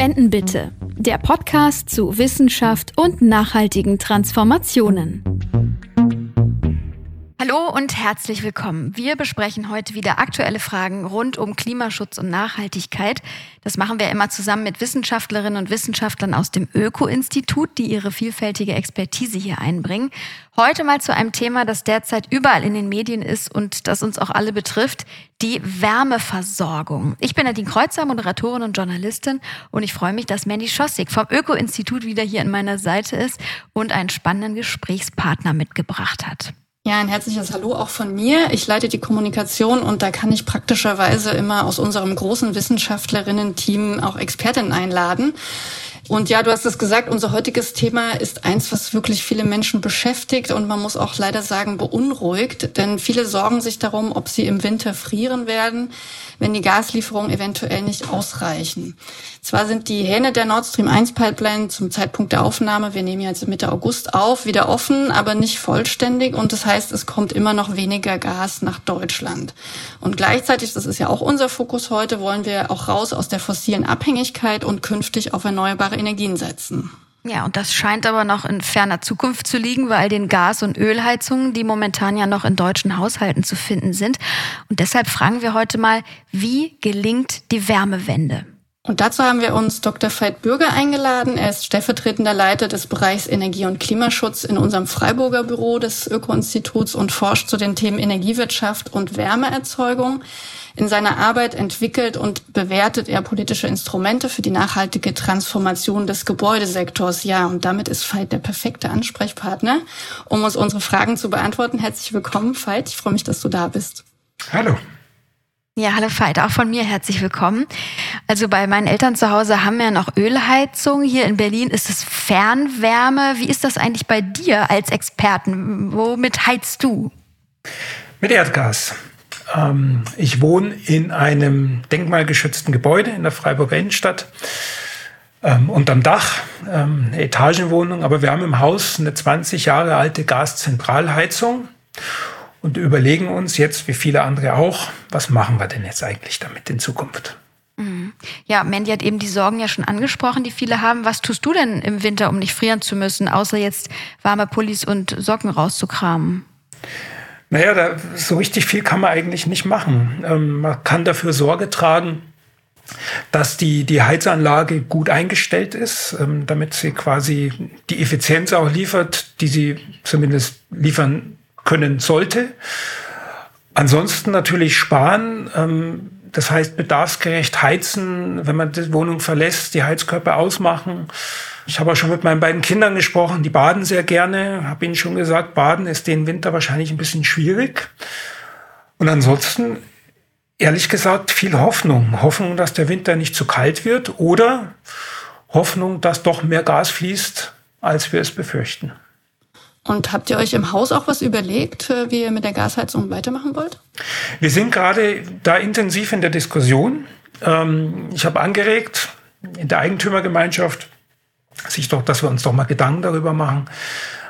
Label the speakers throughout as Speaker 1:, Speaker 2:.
Speaker 1: Wenden bitte. Der Podcast zu Wissenschaft und nachhaltigen Transformationen. Hallo und herzlich willkommen. Wir besprechen heute wieder aktuelle Fragen rund um Klimaschutz und Nachhaltigkeit. Das machen wir immer zusammen mit Wissenschaftlerinnen und Wissenschaftlern aus dem Öko-Institut, die ihre vielfältige Expertise hier einbringen. Heute mal zu einem Thema, das derzeit überall in den Medien ist und das uns auch alle betrifft, die Wärmeversorgung. Ich bin Nadine Kreuzer, Moderatorin und Journalistin und ich freue mich, dass Mandy Schossig vom Öko-Institut wieder hier an meiner Seite ist und einen spannenden Gesprächspartner mitgebracht hat.
Speaker 2: Ja, ein herzliches Hallo auch von mir. Ich leite die Kommunikation und da kann ich praktischerweise immer aus unserem großen Wissenschaftlerinnen-Team auch Expertinnen einladen. Und ja, du hast es gesagt, unser heutiges Thema ist eins, was wirklich viele Menschen beschäftigt und man muss auch leider sagen beunruhigt, denn viele sorgen sich darum, ob sie im Winter frieren werden, wenn die Gaslieferungen eventuell nicht ausreichen. Zwar sind die Hähne der Nord Stream 1 Pipeline zum Zeitpunkt der Aufnahme, wir nehmen jetzt Mitte August auf, wieder offen, aber nicht vollständig und das heißt, es kommt immer noch weniger Gas nach Deutschland. Und gleichzeitig, das ist ja auch unser Fokus heute, wollen wir auch raus aus der fossilen Abhängigkeit und künftig auf erneuerbare Energien setzen.
Speaker 1: Ja, und das scheint aber noch in ferner Zukunft zu liegen bei all den Gas- und Ölheizungen, die momentan ja noch in deutschen Haushalten zu finden sind. Und deshalb fragen wir heute mal, wie gelingt die Wärmewende?
Speaker 2: Und dazu haben wir uns Dr. Veit Bürger eingeladen. Er ist stellvertretender Leiter des Bereichs Energie- und Klimaschutz in unserem Freiburger Büro des Öko-Instituts und forscht zu den Themen Energiewirtschaft und Wärmeerzeugung. In seiner Arbeit entwickelt und bewertet er politische Instrumente für die nachhaltige Transformation des Gebäudesektors. Ja, und damit ist Veit der perfekte Ansprechpartner, um uns unsere Fragen zu beantworten. Herzlich willkommen, Veit. Ich freue mich, dass du da bist.
Speaker 3: Hallo.
Speaker 1: Ja, hallo Veit, auch von mir herzlich willkommen. Also bei meinen Eltern zu Hause haben wir noch Ölheizung. Hier in Berlin ist es Fernwärme. Wie ist das eigentlich bei dir als Experten? Womit heizt du?
Speaker 3: Mit Erdgas. Ähm, ich wohne in einem denkmalgeschützten Gebäude in der Freiburger Innenstadt. Ähm, unterm Dach, ähm, eine Etagenwohnung, aber wir haben im Haus eine 20 Jahre alte Gaszentralheizung und überlegen uns jetzt, wie viele andere auch, was machen wir denn jetzt eigentlich damit in Zukunft?
Speaker 1: Mhm. Ja, Mandy hat eben die Sorgen ja schon angesprochen, die viele haben. Was tust du denn im Winter, um nicht frieren zu müssen, außer jetzt warme Pullis und Socken rauszukramen?
Speaker 3: Naja, da, so richtig viel kann man eigentlich nicht machen. Ähm, man kann dafür Sorge tragen, dass die, die Heizanlage gut eingestellt ist, ähm, damit sie quasi die Effizienz auch liefert, die sie zumindest liefern können sollte. Ansonsten natürlich sparen. Ähm, das heißt, bedarfsgerecht heizen, wenn man die Wohnung verlässt, die Heizkörper ausmachen. Ich habe auch schon mit meinen beiden Kindern gesprochen, die baden sehr gerne. Habe ihnen schon gesagt, baden ist den Winter wahrscheinlich ein bisschen schwierig. Und ansonsten, ehrlich gesagt, viel Hoffnung. Hoffnung, dass der Winter nicht zu kalt wird oder Hoffnung, dass doch mehr Gas fließt, als wir es befürchten.
Speaker 2: Und habt ihr euch im Haus auch was überlegt, äh, wie ihr mit der Gasheizung weitermachen wollt?
Speaker 3: Wir sind gerade da intensiv in der Diskussion. Ähm, ich habe angeregt in der Eigentümergemeinschaft, sich doch, dass wir uns doch mal Gedanken darüber machen,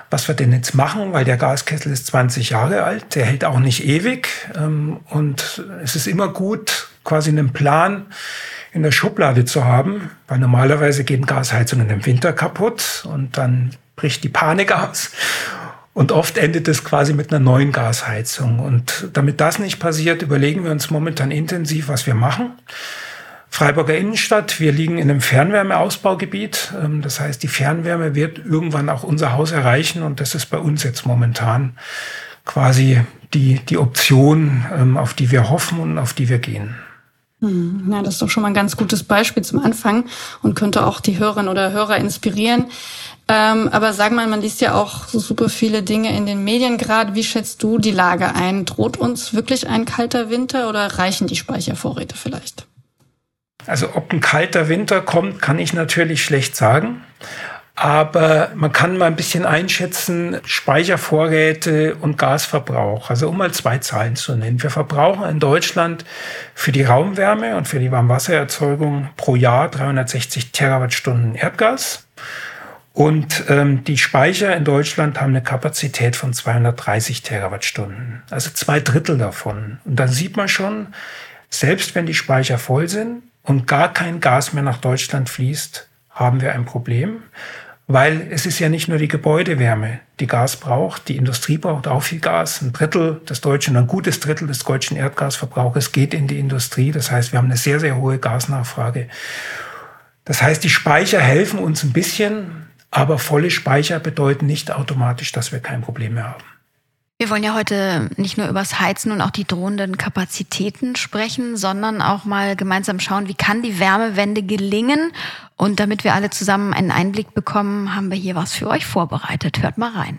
Speaker 3: was wir denn jetzt machen, weil der Gaskessel ist 20 Jahre alt, der hält auch nicht ewig. Ähm, und es ist immer gut, quasi einen Plan in der Schublade zu haben, weil normalerweise gehen Gasheizungen im Winter kaputt und dann bricht die Panik aus. Und oft endet es quasi mit einer neuen Gasheizung. Und damit das nicht passiert, überlegen wir uns momentan intensiv, was wir machen. Freiburger Innenstadt. Wir liegen in einem Fernwärmeausbaugebiet. Ähm, das heißt, die Fernwärme wird irgendwann auch unser Haus erreichen und das ist bei uns jetzt momentan quasi die, die Option, ähm, auf die wir hoffen und auf die wir gehen.
Speaker 2: Hm, na, das ist doch schon mal ein ganz gutes Beispiel zum Anfang und könnte auch die Hörerinnen oder Hörer inspirieren. Ähm, aber sag mal, man liest ja auch so super viele Dinge in den Medien gerade. Wie schätzt du die Lage ein? Droht uns wirklich ein kalter Winter oder reichen die Speichervorräte vielleicht?
Speaker 3: Also ob ein kalter Winter kommt, kann ich natürlich schlecht sagen. Aber man kann mal ein bisschen einschätzen, Speichervorräte und Gasverbrauch. Also um mal zwei Zahlen zu nennen. Wir verbrauchen in Deutschland für die Raumwärme und für die Warmwassererzeugung pro Jahr 360 Terawattstunden Erdgas. Und ähm, die Speicher in Deutschland haben eine Kapazität von 230 Terawattstunden. Also zwei Drittel davon. Und dann sieht man schon, selbst wenn die Speicher voll sind, und gar kein Gas mehr nach Deutschland fließt, haben wir ein Problem, weil es ist ja nicht nur die Gebäudewärme, die Gas braucht, die Industrie braucht auch viel Gas. Ein Drittel des deutschen, ein gutes Drittel des deutschen Erdgasverbrauchs geht in die Industrie. Das heißt, wir haben eine sehr, sehr hohe Gasnachfrage. Das heißt, die Speicher helfen uns ein bisschen, aber volle Speicher bedeuten nicht automatisch, dass wir kein Problem mehr haben.
Speaker 1: Wir wollen ja heute nicht nur übers Heizen und auch die drohenden Kapazitäten sprechen, sondern auch mal gemeinsam schauen, wie kann die Wärmewende gelingen. Und damit wir alle zusammen einen Einblick bekommen, haben wir hier was für euch vorbereitet. Hört mal rein.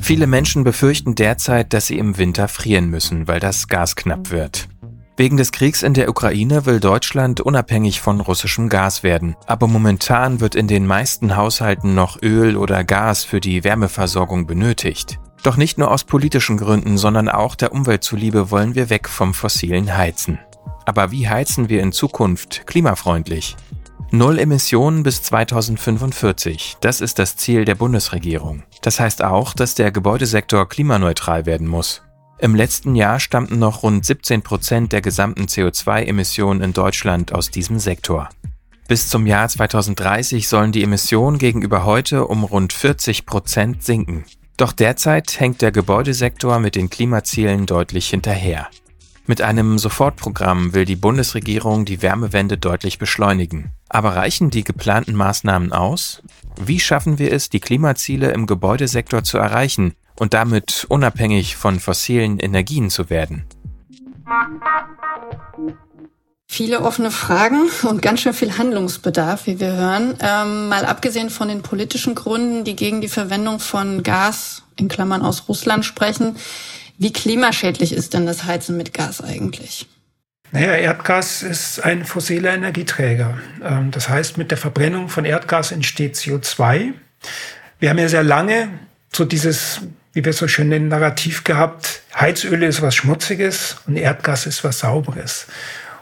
Speaker 4: Viele Menschen befürchten derzeit, dass sie im Winter frieren müssen, weil das Gas knapp wird. Wegen des Kriegs in der Ukraine will Deutschland unabhängig von russischem Gas werden. Aber momentan wird in den meisten Haushalten noch Öl oder Gas für die Wärmeversorgung benötigt. Doch nicht nur aus politischen Gründen, sondern auch der Umwelt zuliebe wollen wir weg vom fossilen Heizen. Aber wie heizen wir in Zukunft klimafreundlich? Null Emissionen bis 2045, das ist das Ziel der Bundesregierung. Das heißt auch, dass der Gebäudesektor klimaneutral werden muss. Im letzten Jahr stammten noch rund 17 Prozent der gesamten CO2-Emissionen in Deutschland aus diesem Sektor. Bis zum Jahr 2030 sollen die Emissionen gegenüber heute um rund 40 Prozent sinken. Doch derzeit hängt der Gebäudesektor mit den Klimazielen deutlich hinterher. Mit einem Sofortprogramm will die Bundesregierung die Wärmewende deutlich beschleunigen. Aber reichen die geplanten Maßnahmen aus? Wie schaffen wir es, die Klimaziele im Gebäudesektor zu erreichen, und damit unabhängig von fossilen Energien zu werden?
Speaker 2: Viele offene Fragen und ganz schön viel Handlungsbedarf, wie wir hören. Ähm, mal abgesehen von den politischen Gründen, die gegen die Verwendung von Gas in Klammern aus Russland sprechen. Wie klimaschädlich ist denn das Heizen mit Gas eigentlich?
Speaker 3: Naja, Erdgas ist ein fossiler Energieträger. Ähm, das heißt, mit der Verbrennung von Erdgas entsteht CO2. Wir haben ja sehr lange so dieses wie wir so schön nennen, Narrativ gehabt, Heizöl ist was Schmutziges und Erdgas ist was Sauberes.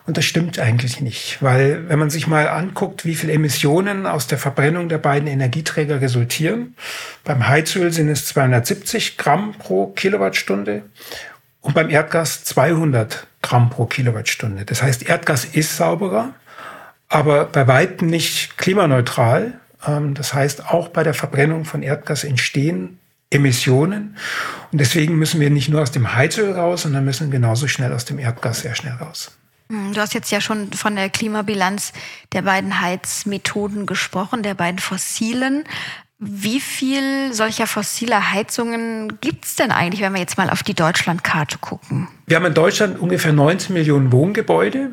Speaker 3: Und das stimmt eigentlich nicht, weil wenn man sich mal anguckt, wie viele Emissionen aus der Verbrennung der beiden Energieträger resultieren, beim Heizöl sind es 270 Gramm pro Kilowattstunde und beim Erdgas 200 Gramm pro Kilowattstunde. Das heißt, Erdgas ist sauberer, aber bei weitem nicht klimaneutral. Ähm, das heißt, auch bei der Verbrennung von Erdgas entstehen Emissionen. Und deswegen müssen wir nicht nur aus dem Heizöl raus, sondern müssen genauso schnell aus dem Erdgas sehr schnell raus.
Speaker 1: Hm, du hast jetzt ja schon von der Klimabilanz der beiden Heizmethoden gesprochen, der beiden fossilen. Wie viel solcher fossiler Heizungen gibt es denn eigentlich, wenn wir jetzt mal auf die Deutschlandkarte gucken?
Speaker 3: Wir haben in Deutschland ungefähr 19 Millionen Wohngebäude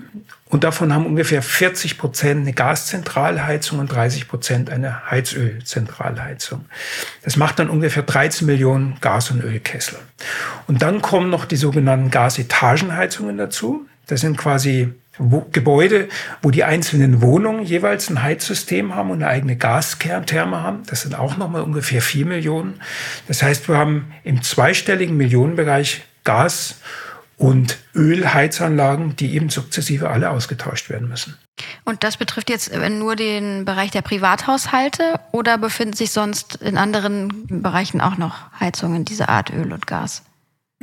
Speaker 3: und davon haben ungefähr 40 Prozent eine Gaszentralheizung und 30 Prozent eine Heizölzentralheizung. Das macht dann ungefähr 13 Millionen Gas- und Ölkessel. Und dann kommen noch die sogenannten Gasetagenheizungen dazu. Das sind quasi wo, Gebäude, wo die einzelnen Wohnungen jeweils ein Heizsystem haben und eine eigene Gaskernterme haben. Das sind auch nochmal ungefähr vier Millionen. Das heißt, wir haben im zweistelligen Millionenbereich Gas- und Ölheizanlagen, die eben sukzessive alle ausgetauscht werden müssen.
Speaker 1: Und das betrifft jetzt nur den Bereich der Privathaushalte oder befinden sich sonst in anderen Bereichen auch noch Heizungen dieser Art Öl und Gas?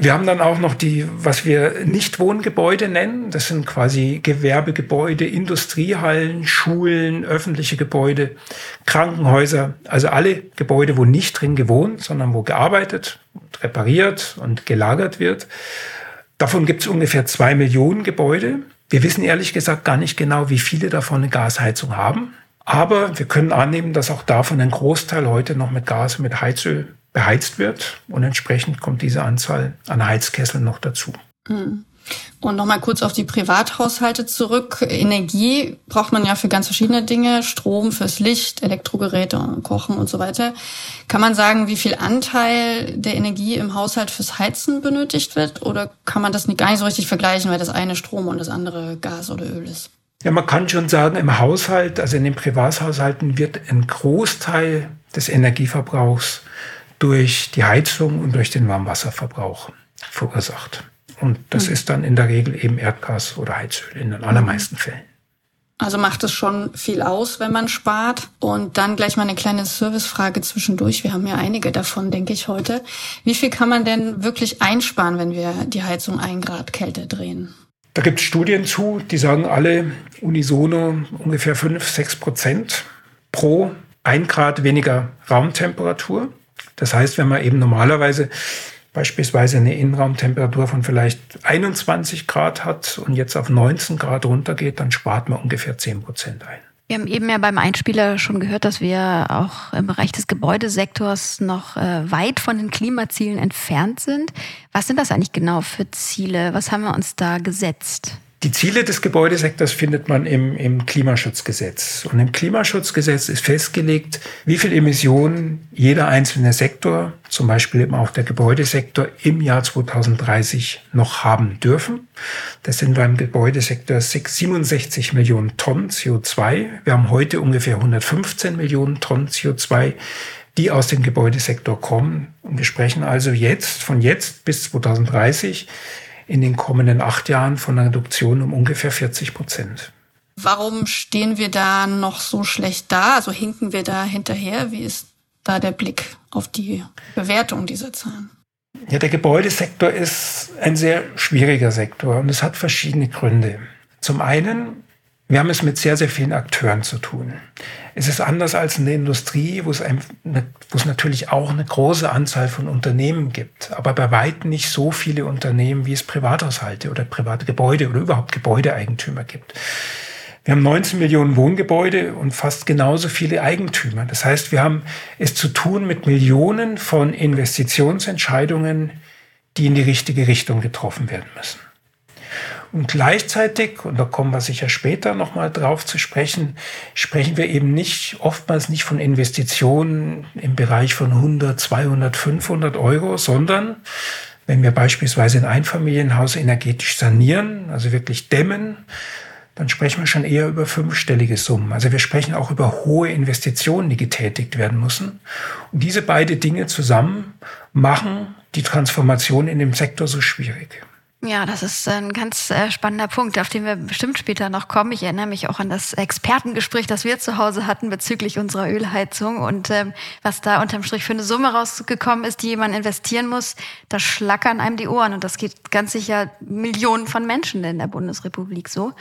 Speaker 3: Wir haben dann auch noch die, was wir Nichtwohngebäude nennen. Das sind quasi Gewerbegebäude, Industriehallen, Schulen, öffentliche Gebäude, Krankenhäuser. Also alle Gebäude, wo nicht drin gewohnt, sondern wo gearbeitet, repariert und gelagert wird. Davon gibt es ungefähr zwei Millionen Gebäude. Wir wissen ehrlich gesagt gar nicht genau, wie viele davon eine Gasheizung haben. Aber wir können annehmen, dass auch davon ein Großteil heute noch mit Gas, mit Heizöl beheizt wird und entsprechend kommt diese Anzahl an Heizkesseln noch dazu.
Speaker 2: Hm. Und nochmal kurz auf die Privathaushalte zurück. Energie braucht man ja für ganz verschiedene Dinge. Strom fürs Licht, Elektrogeräte, Kochen und so weiter. Kann man sagen, wie viel Anteil der Energie im Haushalt fürs Heizen benötigt wird? Oder kann man das nicht, gar nicht so richtig vergleichen, weil das eine Strom und das andere Gas oder Öl ist?
Speaker 3: Ja, man kann schon sagen, im Haushalt, also in den Privathaushalten wird ein Großteil des Energieverbrauchs durch die Heizung und durch den Warmwasserverbrauch verursacht. Und das mhm. ist dann in der Regel eben Erdgas oder Heizöl in den allermeisten mhm. Fällen.
Speaker 2: Also macht es schon viel aus, wenn man spart. Und dann gleich mal eine kleine Servicefrage zwischendurch. Wir haben ja einige davon, denke ich, heute. Wie viel kann man denn wirklich einsparen, wenn wir die Heizung ein Grad Kälte drehen?
Speaker 3: Da gibt es Studien zu, die sagen alle unisono ungefähr 5, 6 Prozent pro 1 Grad weniger Raumtemperatur. Das heißt, wenn man eben normalerweise beispielsweise eine Innenraumtemperatur von vielleicht 21 Grad hat und jetzt auf 19 Grad runtergeht, dann spart man ungefähr 10 Prozent ein.
Speaker 1: Wir haben eben ja beim Einspieler schon gehört, dass wir auch im Bereich des Gebäudesektors noch äh, weit von den Klimazielen entfernt sind. Was sind das eigentlich genau für Ziele? Was haben wir uns da gesetzt?
Speaker 3: Die Ziele des Gebäudesektors findet man im, im Klimaschutzgesetz. Und im Klimaschutzgesetz ist festgelegt, wie viel Emissionen jeder einzelne Sektor, zum Beispiel eben auch der Gebäudesektor, im Jahr 2030 noch haben dürfen. Das sind beim Gebäudesektor 67 Millionen Tonnen CO2. Wir haben heute ungefähr 115 Millionen Tonnen CO2 die aus dem Gebäudesektor kommen. Und wir sprechen also jetzt, von jetzt bis 2030 in den kommenden acht Jahren von einer Reduktion um ungefähr 40 Prozent.
Speaker 2: Warum stehen wir da noch so schlecht da? Also hinken wir da hinterher? Wie ist da der Blick auf die Bewertung dieser Zahlen?
Speaker 3: Ja, der Gebäudesektor ist ein sehr schwieriger Sektor und es hat verschiedene Gründe. Zum einen wir haben es mit sehr, sehr vielen Akteuren zu tun. Es ist anders als in der Industrie, wo es, ein, wo es natürlich auch eine große Anzahl von Unternehmen gibt, aber bei weitem nicht so viele Unternehmen, wie es Privathaushalte oder private Gebäude oder überhaupt Gebäudeeigentümer gibt. Wir haben 19 Millionen Wohngebäude und fast genauso viele Eigentümer. Das heißt, wir haben es zu tun mit Millionen von Investitionsentscheidungen, die in die richtige Richtung getroffen werden müssen. Und gleichzeitig, und da kommen wir sicher später nochmal drauf zu sprechen, sprechen wir eben nicht, oftmals nicht von Investitionen im Bereich von 100, 200, 500 Euro, sondern wenn wir beispielsweise ein Einfamilienhaus energetisch sanieren, also wirklich dämmen, dann sprechen wir schon eher über fünfstellige Summen. Also wir sprechen auch über hohe Investitionen, die getätigt werden müssen. Und diese beiden Dinge zusammen machen die Transformation in dem Sektor so schwierig.
Speaker 1: Ja, das ist ein ganz äh, spannender Punkt, auf den wir bestimmt später noch kommen. Ich erinnere mich auch an das Expertengespräch, das wir zu Hause hatten bezüglich unserer Ölheizung und ähm, was da unterm Strich für eine Summe rausgekommen ist, die jemand investieren muss. Da schlackern einem die Ohren und das geht ganz sicher Millionen von Menschen in der Bundesrepublik so.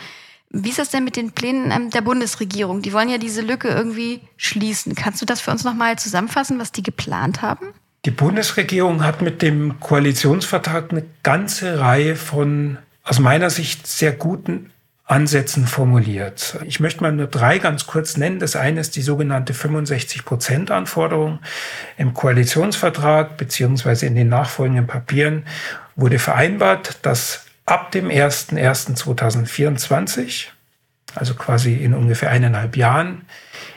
Speaker 1: Wie ist das denn mit den Plänen ähm, der Bundesregierung? Die wollen ja diese Lücke irgendwie schließen. Kannst du das für uns nochmal zusammenfassen, was die geplant haben?
Speaker 3: Die Bundesregierung hat mit dem Koalitionsvertrag eine ganze Reihe von aus meiner Sicht sehr guten Ansätzen formuliert. Ich möchte mal nur drei ganz kurz nennen. Das eine ist die sogenannte 65-Prozent-Anforderung. Im Koalitionsvertrag beziehungsweise in den nachfolgenden Papieren wurde vereinbart, dass ab dem 01.01.2024, also quasi in ungefähr eineinhalb Jahren,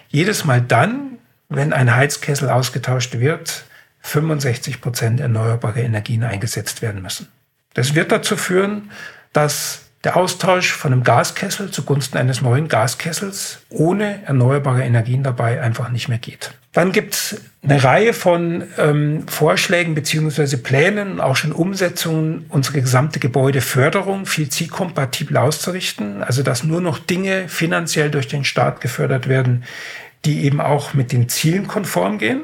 Speaker 3: jedes Mal dann, wenn ein Heizkessel ausgetauscht wird, 65 Prozent erneuerbare Energien eingesetzt werden müssen. Das wird dazu führen, dass der Austausch von einem Gaskessel zugunsten eines neuen Gaskessels ohne erneuerbare Energien dabei einfach nicht mehr geht. Dann gibt es eine Reihe von ähm, Vorschlägen beziehungsweise Plänen, auch schon Umsetzungen, unsere gesamte Gebäudeförderung viel zielkompatibel auszurichten. Also dass nur noch Dinge finanziell durch den Staat gefördert werden, die eben auch mit den Zielen konform gehen.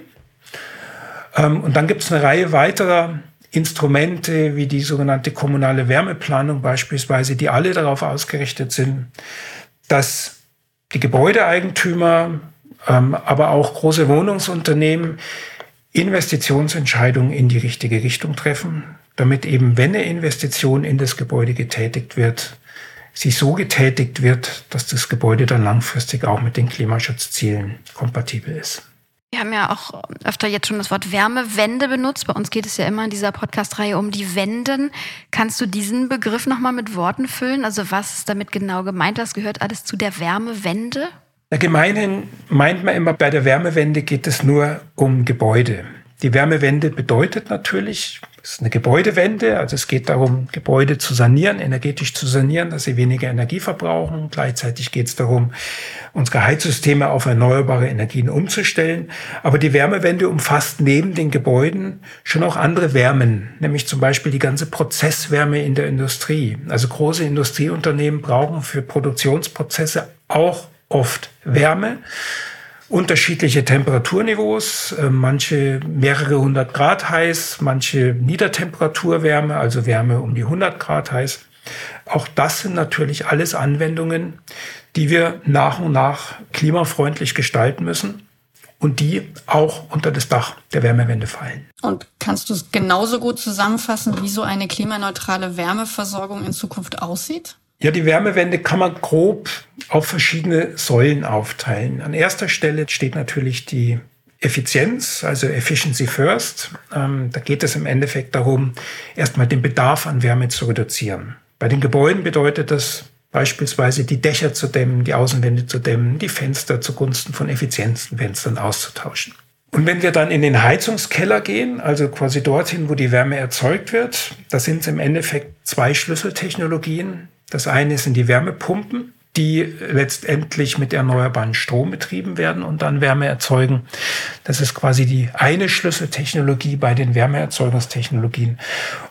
Speaker 3: Ähm, und dann gibt es eine Reihe weiterer Instrumente wie die sogenannte kommunale Wärmeplanung beispielsweise, die alle darauf ausgerichtet sind, dass die Gebäudeeigentümer, ähm, aber auch große Wohnungsunternehmen Investitionsentscheidungen in die richtige Richtung treffen, damit eben, wenn eine Investition in das Gebäude getätigt wird, sie so getätigt wird, dass das Gebäude dann langfristig auch mit den Klimaschutzzielen kompatibel ist.
Speaker 1: Wir haben ja auch öfter jetzt schon das Wort Wärmewende benutzt. Bei uns geht es ja immer in dieser Podcast-Reihe um die Wenden. Kannst du diesen Begriff nochmal mit Worten füllen? Also was ist damit genau gemeint? Was gehört alles zu der Wärmewende?
Speaker 3: Ja, gemeinhin meint man immer, bei der Wärmewende geht es nur um Gebäude. Die Wärmewende bedeutet natürlich, es ist eine Gebäudewende, also es geht darum, Gebäude zu sanieren, energetisch zu sanieren, dass sie weniger Energie verbrauchen. Gleichzeitig geht es darum, unsere Heizsysteme auf erneuerbare Energien umzustellen. Aber die Wärmewende umfasst neben den Gebäuden schon auch andere Wärmen, nämlich zum Beispiel die ganze Prozesswärme in der Industrie. Also große Industrieunternehmen brauchen für Produktionsprozesse auch oft Wärme unterschiedliche Temperaturniveaus, äh, manche mehrere hundert Grad heiß, manche Niedertemperaturwärme, also Wärme um die 100 Grad heiß. Auch das sind natürlich alles Anwendungen, die wir nach und nach klimafreundlich gestalten müssen und die auch unter das Dach der Wärmewende fallen.
Speaker 2: Und kannst du es genauso gut zusammenfassen, wie so eine klimaneutrale Wärmeversorgung in Zukunft aussieht?
Speaker 3: Ja, die Wärmewende kann man grob auf verschiedene Säulen aufteilen. An erster Stelle steht natürlich die Effizienz, also Efficiency First. Ähm, da geht es im Endeffekt darum, erstmal den Bedarf an Wärme zu reduzieren. Bei den Gebäuden bedeutet das beispielsweise die Dächer zu dämmen, die Außenwände zu dämmen, die Fenster zugunsten von Effizienzfenstern auszutauschen. Und wenn wir dann in den Heizungskeller gehen, also quasi dorthin, wo die Wärme erzeugt wird, da sind es im Endeffekt zwei Schlüsseltechnologien. Das eine sind die Wärmepumpen die letztendlich mit erneuerbaren Strom betrieben werden und dann Wärme erzeugen. Das ist quasi die eine Schlüsseltechnologie bei den Wärmeerzeugungstechnologien.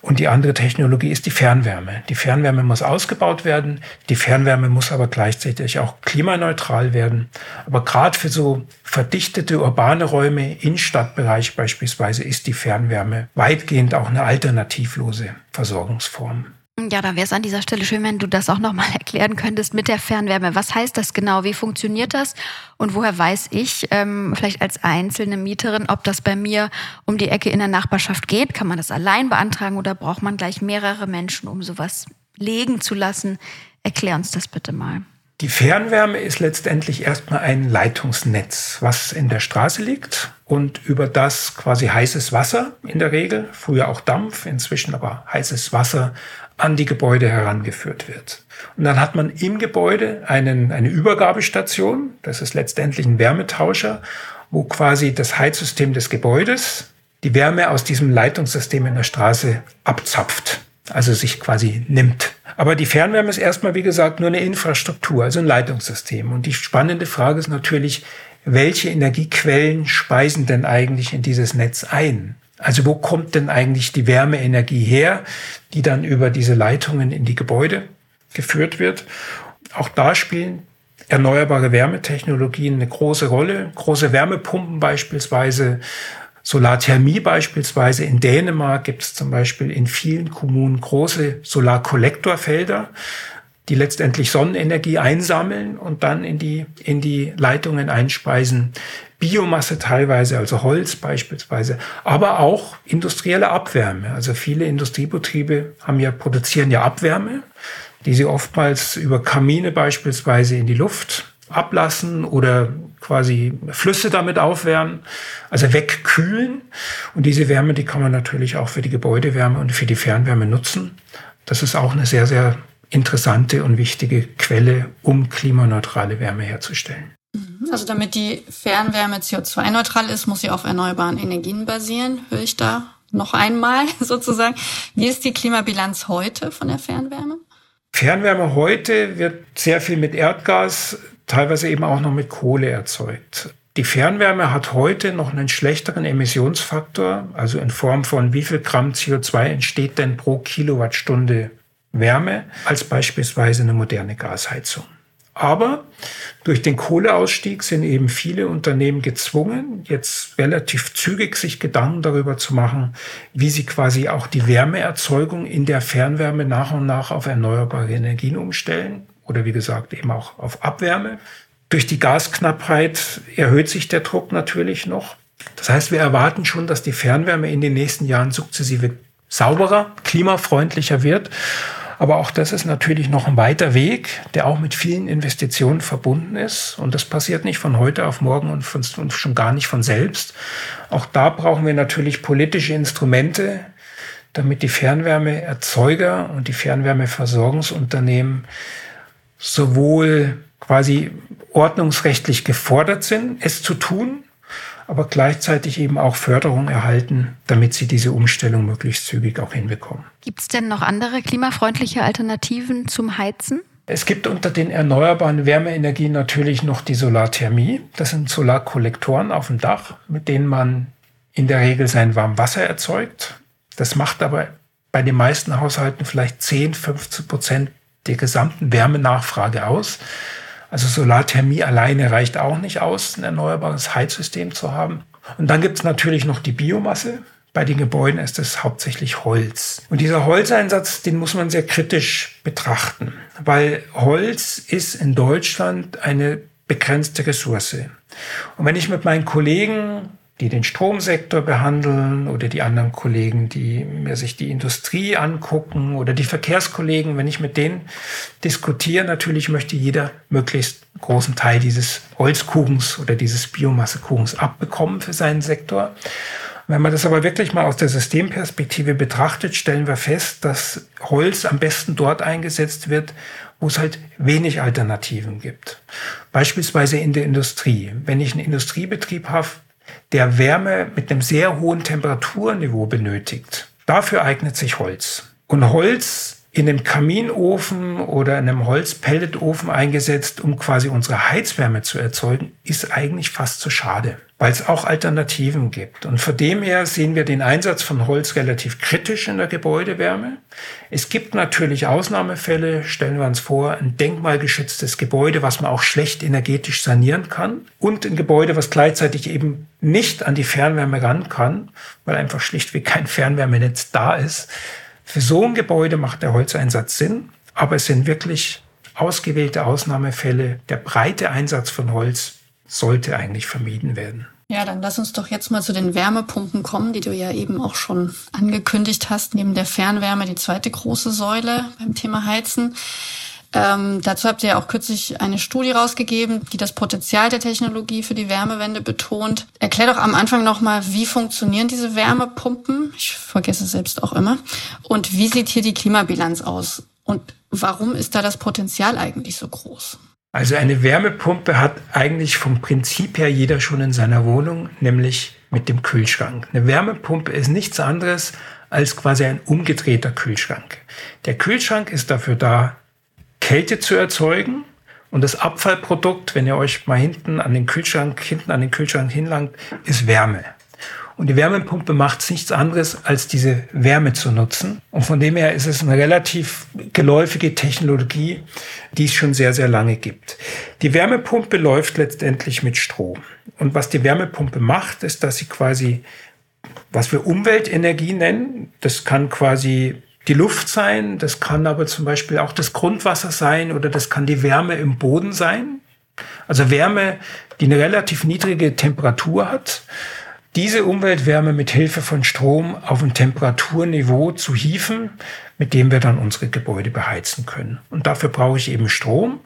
Speaker 3: Und die andere Technologie ist die Fernwärme. Die Fernwärme muss ausgebaut werden. Die Fernwärme muss aber gleichzeitig auch klimaneutral werden. Aber gerade für so verdichtete urbane Räume, in Stadtbereich beispielsweise, ist die Fernwärme weitgehend auch eine alternativlose Versorgungsform.
Speaker 1: Ja, da wäre es an dieser Stelle schön, wenn du das auch nochmal erklären könntest mit der Fernwärme. Was heißt das genau? Wie funktioniert das? Und woher weiß ich, ähm, vielleicht als einzelne Mieterin, ob das bei mir um die Ecke in der Nachbarschaft geht? Kann man das allein beantragen oder braucht man gleich mehrere Menschen, um sowas legen zu lassen? Erklär uns das bitte mal.
Speaker 3: Die Fernwärme ist letztendlich erstmal ein Leitungsnetz, was in der Straße liegt und über das quasi heißes Wasser in der Regel, früher auch Dampf, inzwischen aber heißes Wasser an die Gebäude herangeführt wird. Und dann hat man im Gebäude einen, eine Übergabestation, das ist letztendlich ein Wärmetauscher, wo quasi das Heizsystem des Gebäudes die Wärme aus diesem Leitungssystem in der Straße abzapft, also sich quasi nimmt. Aber die Fernwärme ist erstmal, wie gesagt, nur eine Infrastruktur, also ein Leitungssystem. Und die spannende Frage ist natürlich, welche Energiequellen speisen denn eigentlich in dieses Netz ein? Also wo kommt denn eigentlich die Wärmeenergie her, die dann über diese Leitungen in die Gebäude geführt wird? Auch da spielen erneuerbare Wärmetechnologien eine große Rolle. Große Wärmepumpen beispielsweise, Solarthermie beispielsweise. In Dänemark gibt es zum Beispiel in vielen Kommunen große Solarkollektorfelder, die letztendlich Sonnenenergie einsammeln und dann in die, in die Leitungen einspeisen. Biomasse teilweise, also Holz beispielsweise, aber auch industrielle Abwärme. Also viele Industriebetriebe haben ja, produzieren ja Abwärme, die sie oftmals über Kamine beispielsweise in die Luft ablassen oder quasi Flüsse damit aufwärmen, also wegkühlen. Und diese Wärme, die kann man natürlich auch für die Gebäudewärme und für die Fernwärme nutzen. Das ist auch eine sehr, sehr interessante und wichtige Quelle, um klimaneutrale Wärme herzustellen.
Speaker 2: Mhm. Also damit die Fernwärme CO2-neutral ist, muss sie auf erneuerbaren Energien basieren, höre ich da noch einmal sozusagen. Wie ist die Klimabilanz heute von der Fernwärme?
Speaker 3: Fernwärme heute wird sehr viel mit Erdgas, teilweise eben auch noch mit Kohle erzeugt. Die Fernwärme hat heute noch einen schlechteren Emissionsfaktor, also in Form von wie viel Gramm CO2 entsteht denn pro Kilowattstunde Wärme, als beispielsweise eine moderne Gasheizung. Aber durch den Kohleausstieg sind eben viele Unternehmen gezwungen, jetzt relativ zügig sich Gedanken darüber zu machen, wie sie quasi auch die Wärmeerzeugung in der Fernwärme nach und nach auf erneuerbare Energien umstellen oder wie gesagt eben auch auf Abwärme. Durch die Gasknappheit erhöht sich der Druck natürlich noch. Das heißt, wir erwarten schon, dass die Fernwärme in den nächsten Jahren sukzessive sauberer, klimafreundlicher wird aber auch das ist natürlich noch ein weiter Weg, der auch mit vielen Investitionen verbunden ist. Und das passiert nicht von heute auf morgen und, von, und schon gar nicht von selbst. Auch da brauchen wir natürlich politische Instrumente, damit die Fernwärmeerzeuger und die Fernwärmeversorgungsunternehmen sowohl quasi ordnungsrechtlich gefordert sind, es zu tun, aber gleichzeitig eben auch Förderung erhalten, damit sie diese Umstellung möglichst zügig auch hinbekommen.
Speaker 1: Gibt es denn noch andere klimafreundliche Alternativen zum Heizen?
Speaker 3: Es gibt unter den erneuerbaren Wärmeenergien natürlich noch die Solarthermie. Das sind Solarkollektoren auf dem Dach, mit denen man in der Regel sein Warmwasser erzeugt. Das macht aber bei den meisten Haushalten vielleicht 10, 15 Prozent der gesamten Wärmenachfrage aus. Also Solarthermie alleine reicht auch nicht aus, ein erneuerbares Heizsystem zu haben. Und dann gibt es natürlich noch die Biomasse. Bei den Gebäuden ist es hauptsächlich Holz. Und dieser Holzeinsatz, den muss man sehr kritisch betrachten, weil Holz ist in Deutschland eine begrenzte Ressource. Und wenn ich mit meinen Kollegen die den Stromsektor behandeln oder die anderen Kollegen, die mir sich die Industrie angucken oder die Verkehrskollegen, wenn ich mit denen diskutiere, natürlich möchte jeder möglichst großen Teil dieses Holzkuchens oder dieses Biomassekuchens abbekommen für seinen Sektor. Wenn man das aber wirklich mal aus der Systemperspektive betrachtet, stellen wir fest, dass Holz am besten dort eingesetzt wird, wo es halt wenig Alternativen gibt. Beispielsweise in der Industrie. Wenn ich einen Industriebetrieb habe, der Wärme mit einem sehr hohen Temperaturniveau benötigt. Dafür eignet sich Holz. Und Holz in einem Kaminofen oder in einem Holzpelletofen eingesetzt, um quasi unsere Heizwärme zu erzeugen, ist eigentlich fast zu schade, weil es auch Alternativen gibt. Und von dem her sehen wir den Einsatz von Holz relativ kritisch in der Gebäudewärme. Es gibt natürlich Ausnahmefälle, stellen wir uns vor, ein denkmalgeschütztes Gebäude, was man auch schlecht energetisch sanieren kann und ein Gebäude, was gleichzeitig eben nicht an die Fernwärme ran kann, weil einfach schlichtweg kein Fernwärmenetz da ist für so ein Gebäude macht der Holzeinsatz Sinn, aber es sind wirklich ausgewählte Ausnahmefälle. Der breite Einsatz von Holz sollte eigentlich vermieden werden.
Speaker 2: Ja, dann lass uns doch jetzt mal zu den Wärmepumpen kommen, die du ja eben auch schon angekündigt hast, neben der Fernwärme die zweite große Säule beim Thema Heizen. Ähm, dazu habt ihr ja auch kürzlich eine Studie rausgegeben, die das Potenzial der Technologie für die Wärmewende betont. Erklär doch am Anfang nochmal, wie funktionieren diese Wärmepumpen? Ich vergesse es selbst auch immer. Und wie sieht hier die Klimabilanz aus? Und warum ist da das Potenzial eigentlich so groß?
Speaker 3: Also eine Wärmepumpe hat eigentlich vom Prinzip her jeder schon in seiner Wohnung, nämlich mit dem Kühlschrank. Eine Wärmepumpe ist nichts anderes als quasi ein umgedrehter Kühlschrank. Der Kühlschrank ist dafür da, Kälte zu erzeugen. Und das Abfallprodukt, wenn ihr euch mal hinten an den Kühlschrank, hinten an den Kühlschrank hinlangt, ist Wärme. Und die Wärmepumpe macht nichts anderes, als diese Wärme zu nutzen. Und von dem her ist es eine relativ geläufige Technologie, die es schon sehr, sehr lange gibt. Die Wärmepumpe läuft letztendlich mit Strom. Und was die Wärmepumpe macht, ist, dass sie quasi, was wir Umweltenergie nennen, das kann quasi die Luft sein, das kann aber zum Beispiel auch das Grundwasser sein oder das kann die Wärme im Boden sein. Also Wärme, die eine relativ niedrige Temperatur hat. Diese Umweltwärme mit Hilfe von Strom auf ein Temperaturniveau zu hieven, mit dem wir dann unsere Gebäude beheizen können. Und dafür brauche ich eben Strom.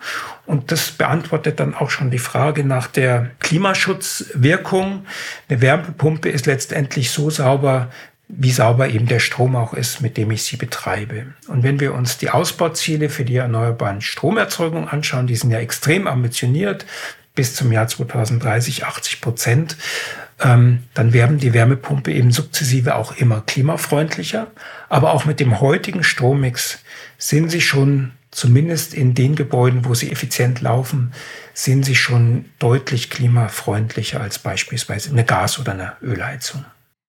Speaker 3: Und das beantwortet dann auch schon die Frage nach der Klimaschutzwirkung. Eine Wärmepumpe ist letztendlich so sauber, wie sauber eben der Strom auch ist, mit dem ich sie betreibe. Und wenn wir uns die Ausbauziele für die erneuerbaren Stromerzeugung anschauen, die sind ja extrem ambitioniert, bis zum Jahr 2030 80 Prozent, ähm, dann werden die Wärmepumpe eben sukzessive auch immer klimafreundlicher. Aber auch mit dem heutigen Strommix sind sie schon, zumindest in den Gebäuden, wo sie effizient laufen, sind sie schon deutlich klimafreundlicher als beispielsweise eine Gas- oder eine Ölheizung.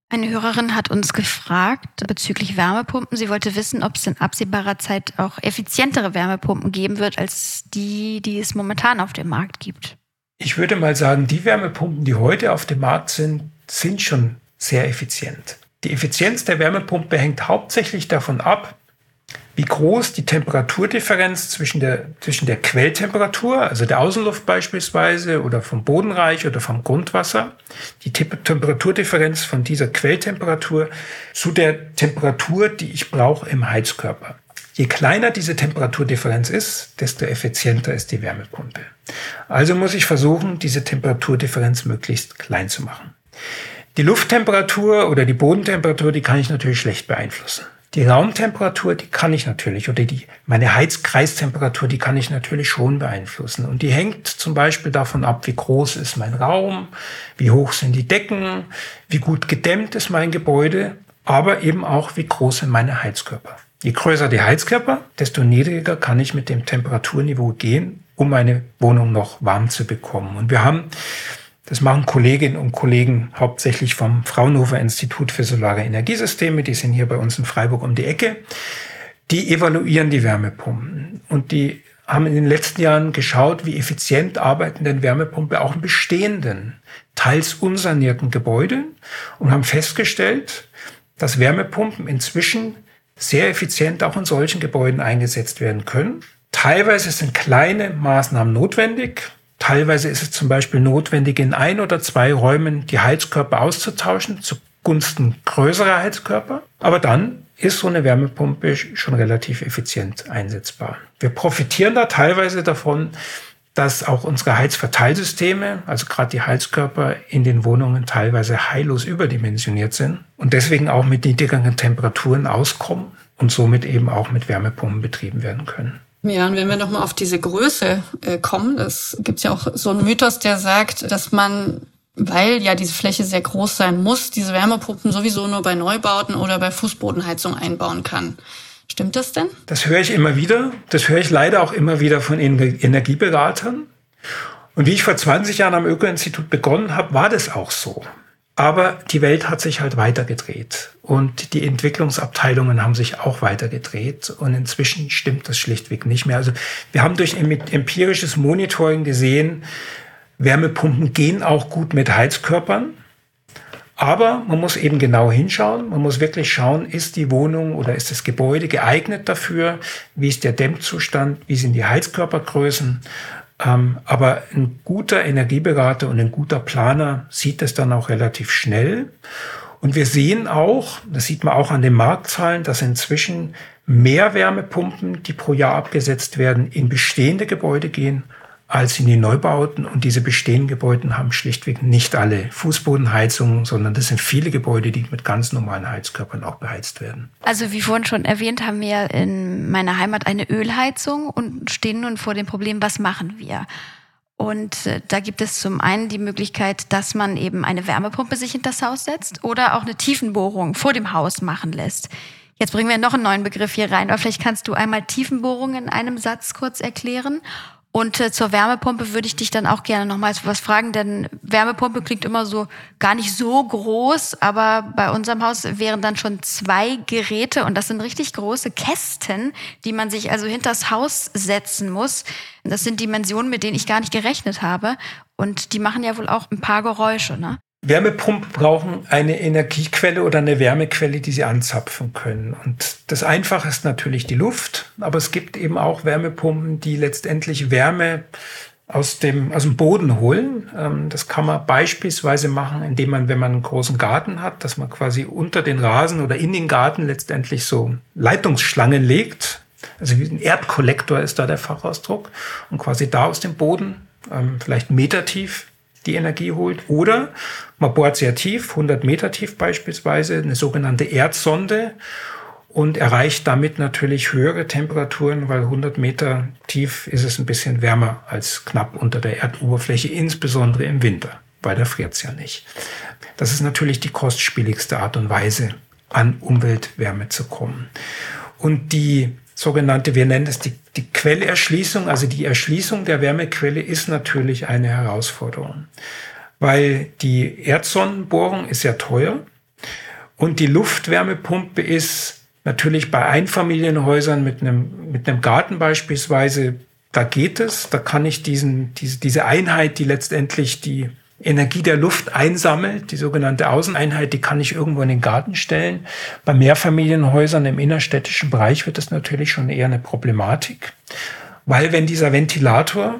Speaker 1: Eine Hörerin hat uns gefragt bezüglich Wärmepumpen. Sie wollte wissen, ob es in absehbarer Zeit auch effizientere Wärmepumpen geben wird als die, die es momentan auf dem Markt gibt.
Speaker 3: Ich würde mal sagen, die Wärmepumpen, die heute auf dem Markt sind, sind schon sehr effizient. Die Effizienz der Wärmepumpe hängt hauptsächlich davon ab, wie groß die Temperaturdifferenz zwischen der, zwischen der Quelltemperatur, also der Außenluft beispielsweise, oder vom Bodenreich oder vom Grundwasser, die Temperaturdifferenz von dieser Quelltemperatur zu der Temperatur, die ich brauche im Heizkörper. Je kleiner diese Temperaturdifferenz ist, desto effizienter ist die Wärmepumpe. Also muss ich versuchen, diese Temperaturdifferenz möglichst klein zu machen. Die Lufttemperatur oder die Bodentemperatur, die kann ich natürlich schlecht beeinflussen. Die Raumtemperatur, die kann ich natürlich, oder die, meine Heizkreistemperatur, die kann ich natürlich schon beeinflussen. Und die hängt zum Beispiel davon ab, wie groß ist mein Raum, wie hoch sind die Decken, wie gut gedämmt ist mein Gebäude, aber eben auch, wie groß sind meine Heizkörper. Je größer die Heizkörper, desto niedriger kann ich mit dem Temperaturniveau gehen, um meine Wohnung noch warm zu bekommen. Und wir haben das machen Kolleginnen und Kollegen hauptsächlich vom Fraunhofer Institut für Solare Energiesysteme. Die sind hier bei uns in Freiburg um die Ecke. Die evaluieren die Wärmepumpen und die haben in den letzten Jahren geschaut, wie effizient arbeiten denn Wärmepumpe auch in bestehenden, teils unsanierten Gebäuden und haben festgestellt, dass Wärmepumpen inzwischen sehr effizient auch in solchen Gebäuden eingesetzt werden können. Teilweise sind kleine Maßnahmen notwendig. Teilweise ist es zum Beispiel notwendig, in ein oder zwei Räumen die Heizkörper auszutauschen zugunsten größerer Heizkörper. Aber dann ist so eine Wärmepumpe schon relativ effizient einsetzbar. Wir profitieren da teilweise davon, dass auch unsere Heizverteilsysteme, also gerade die Heizkörper in den Wohnungen teilweise heillos überdimensioniert sind und deswegen auch mit niedrigeren Temperaturen auskommen und somit eben auch mit Wärmepumpen betrieben werden können.
Speaker 2: Ja, und wenn wir nochmal auf diese Größe äh, kommen, es gibt ja auch so einen Mythos, der sagt, dass man, weil ja diese Fläche sehr groß sein muss, diese Wärmepumpen sowieso nur bei Neubauten oder bei Fußbodenheizung einbauen kann. Stimmt das denn?
Speaker 3: Das höre ich immer wieder. Das höre ich leider auch immer wieder von Energieberatern. Und wie ich vor 20 Jahren am Öko-Institut begonnen habe, war das auch so. Aber die Welt hat sich halt weitergedreht und die Entwicklungsabteilungen haben sich auch weitergedreht und inzwischen stimmt das schlichtweg nicht mehr. Also wir haben durch empirisches Monitoring gesehen, Wärmepumpen gehen auch gut mit Heizkörpern. Aber man muss eben genau hinschauen. Man muss wirklich schauen, ist die Wohnung oder ist das Gebäude geeignet dafür? Wie ist der Dämmzustand? Wie sind die Heizkörpergrößen? Ähm, aber ein guter Energieberater und ein guter Planer sieht es dann auch relativ schnell. Und wir sehen auch, das sieht man auch an den Marktzahlen, dass inzwischen mehr Wärmepumpen, die pro Jahr abgesetzt werden, in bestehende Gebäude gehen als in die Neubauten. Und diese bestehenden Gebäude haben schlichtweg nicht alle Fußbodenheizungen, sondern das sind viele Gebäude, die mit ganz normalen Heizkörpern auch beheizt werden.
Speaker 1: Also wie vorhin schon erwähnt, haben wir in meiner Heimat eine Ölheizung und stehen nun vor dem Problem, was machen wir? Und äh, da gibt es zum einen die Möglichkeit, dass man eben eine Wärmepumpe sich in das Haus setzt oder auch eine Tiefenbohrung vor dem Haus machen lässt. Jetzt bringen wir noch einen neuen Begriff hier rein, aber vielleicht kannst du einmal Tiefenbohrung in einem Satz kurz erklären und äh, zur Wärmepumpe würde ich dich dann auch gerne nochmals was fragen, denn Wärmepumpe klingt immer so gar nicht so groß, aber bei unserem Haus wären dann schon zwei Geräte und das sind richtig große Kästen, die man sich also hinters Haus setzen muss. Das sind Dimensionen, mit denen ich gar nicht gerechnet habe und die machen ja wohl auch ein paar Geräusche, ne?
Speaker 3: Wärmepumpen brauchen eine Energiequelle oder eine Wärmequelle, die sie anzapfen können. Und das Einfache ist natürlich die Luft, aber es gibt eben auch Wärmepumpen, die letztendlich Wärme aus dem, aus dem Boden holen. Ähm, das kann man beispielsweise machen, indem man, wenn man einen großen Garten hat, dass man quasi unter den Rasen oder in den Garten letztendlich so Leitungsschlangen legt. Also wie ein Erdkollektor ist da der Fachausdruck und quasi da aus dem Boden, ähm, vielleicht metertief, die Energie holt. Oder man bohrt sehr tief, 100 Meter tief beispielsweise, eine sogenannte Erdsonde und erreicht damit natürlich höhere Temperaturen, weil 100 Meter tief ist es ein bisschen wärmer als knapp unter der Erdoberfläche, insbesondere im Winter, weil da friert es ja nicht. Das ist natürlich die kostspieligste Art und Weise, an Umweltwärme zu kommen. Und die sogenannte, wir nennen es die, die Quellerschließung, also die Erschließung der Wärmequelle ist natürlich eine Herausforderung, weil die Erdsonnenbohrung ist ja teuer und die Luftwärmepumpe ist natürlich bei Einfamilienhäusern mit einem, mit einem Garten beispielsweise, da geht es, da kann ich diesen, diese, diese Einheit, die letztendlich die Energie der Luft einsammelt, die sogenannte Außeneinheit, die kann ich irgendwo in den Garten stellen. Bei Mehrfamilienhäusern im innerstädtischen Bereich wird das natürlich schon eher eine Problematik, weil wenn dieser Ventilator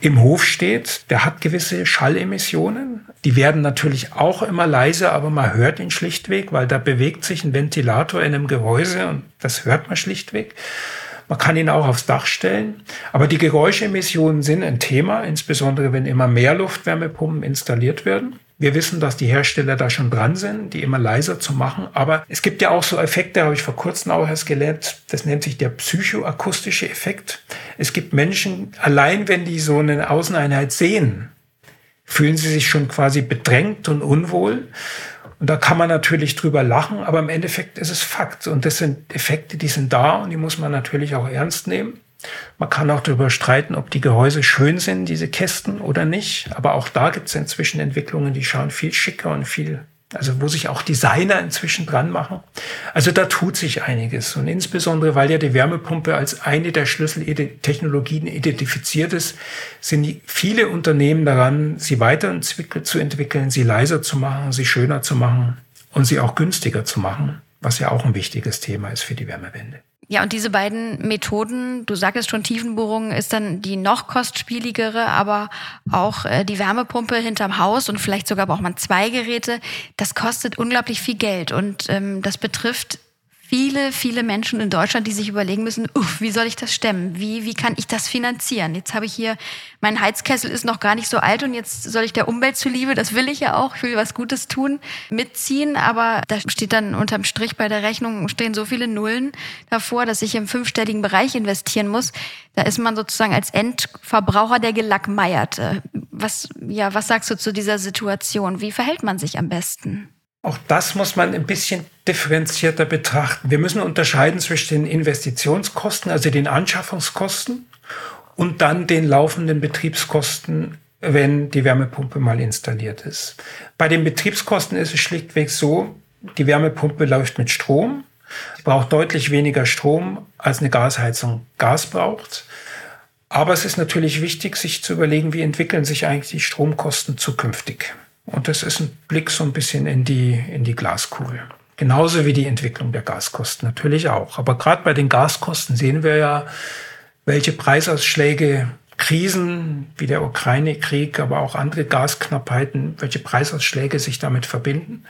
Speaker 3: im Hof steht, der hat gewisse Schallemissionen. Die werden natürlich auch immer leiser, aber man hört ihn schlichtweg, weil da bewegt sich ein Ventilator in einem Gehäuse und das hört man schlichtweg. Man kann ihn auch aufs Dach stellen. Aber die Geräuschemissionen sind ein Thema, insbesondere wenn immer mehr Luftwärmepumpen installiert werden. Wir wissen, dass die Hersteller da schon dran sind, die immer leiser zu machen. Aber es gibt ja auch so Effekte, habe ich vor kurzem auch erst gelernt. Das nennt sich der psychoakustische Effekt. Es gibt Menschen, allein wenn die so eine Außeneinheit sehen, fühlen sie sich schon quasi bedrängt und unwohl. Und da kann man natürlich drüber lachen, aber im Endeffekt ist es Fakt. Und das sind Effekte, die sind da und die muss man natürlich auch ernst nehmen. Man kann auch darüber streiten, ob die Gehäuse schön sind, diese Kästen oder nicht. Aber auch da gibt es inzwischen Entwicklungen, die schauen viel schicker und viel also wo sich auch Designer inzwischen dran machen. Also da tut sich einiges. Und insbesondere, weil ja die Wärmepumpe als eine der Schlüsseltechnologien identifiziert ist, sind viele Unternehmen daran, sie weiterzuentwickeln, sie leiser zu machen, sie schöner zu machen und sie auch günstiger zu machen, was ja auch ein wichtiges Thema ist für die Wärmewende.
Speaker 1: Ja, und diese beiden Methoden, du sagtest schon, Tiefenbohrung ist dann die noch kostspieligere, aber auch äh, die Wärmepumpe hinterm Haus und vielleicht sogar auch mal zwei Geräte, das kostet unglaublich viel Geld und ähm, das betrifft viele, viele Menschen in Deutschland, die sich überlegen müssen, uff, wie soll ich das stemmen? Wie, wie kann ich das finanzieren? Jetzt habe ich hier, mein Heizkessel ist noch gar nicht so alt und jetzt soll ich der Umwelt zuliebe, das will ich ja auch, ich will was Gutes tun, mitziehen, aber da steht dann unterm Strich bei der Rechnung, stehen so viele Nullen davor, dass ich im fünfstelligen Bereich investieren muss. Da ist man sozusagen als Endverbraucher der gelackmeiert. Was, ja, was sagst du zu dieser Situation? Wie verhält man sich am besten?
Speaker 3: Auch das muss man ein bisschen differenzierter betrachten. Wir müssen unterscheiden zwischen den Investitionskosten, also den Anschaffungskosten, und dann den laufenden Betriebskosten, wenn die Wärmepumpe mal installiert ist. Bei den Betriebskosten ist es schlichtweg so, die Wärmepumpe läuft mit Strom. Braucht deutlich weniger Strom, als eine Gasheizung Gas braucht. Aber es ist natürlich wichtig, sich zu überlegen, wie entwickeln sich eigentlich die Stromkosten zukünftig. Und das ist ein Blick so ein bisschen in die, in die Glaskugel. Genauso wie die Entwicklung der Gaskosten natürlich auch. Aber gerade bei den Gaskosten sehen wir ja, welche Preisausschläge Krisen wie der Ukraine-Krieg, aber auch andere Gasknappheiten, welche Preisausschläge sich damit verbinden.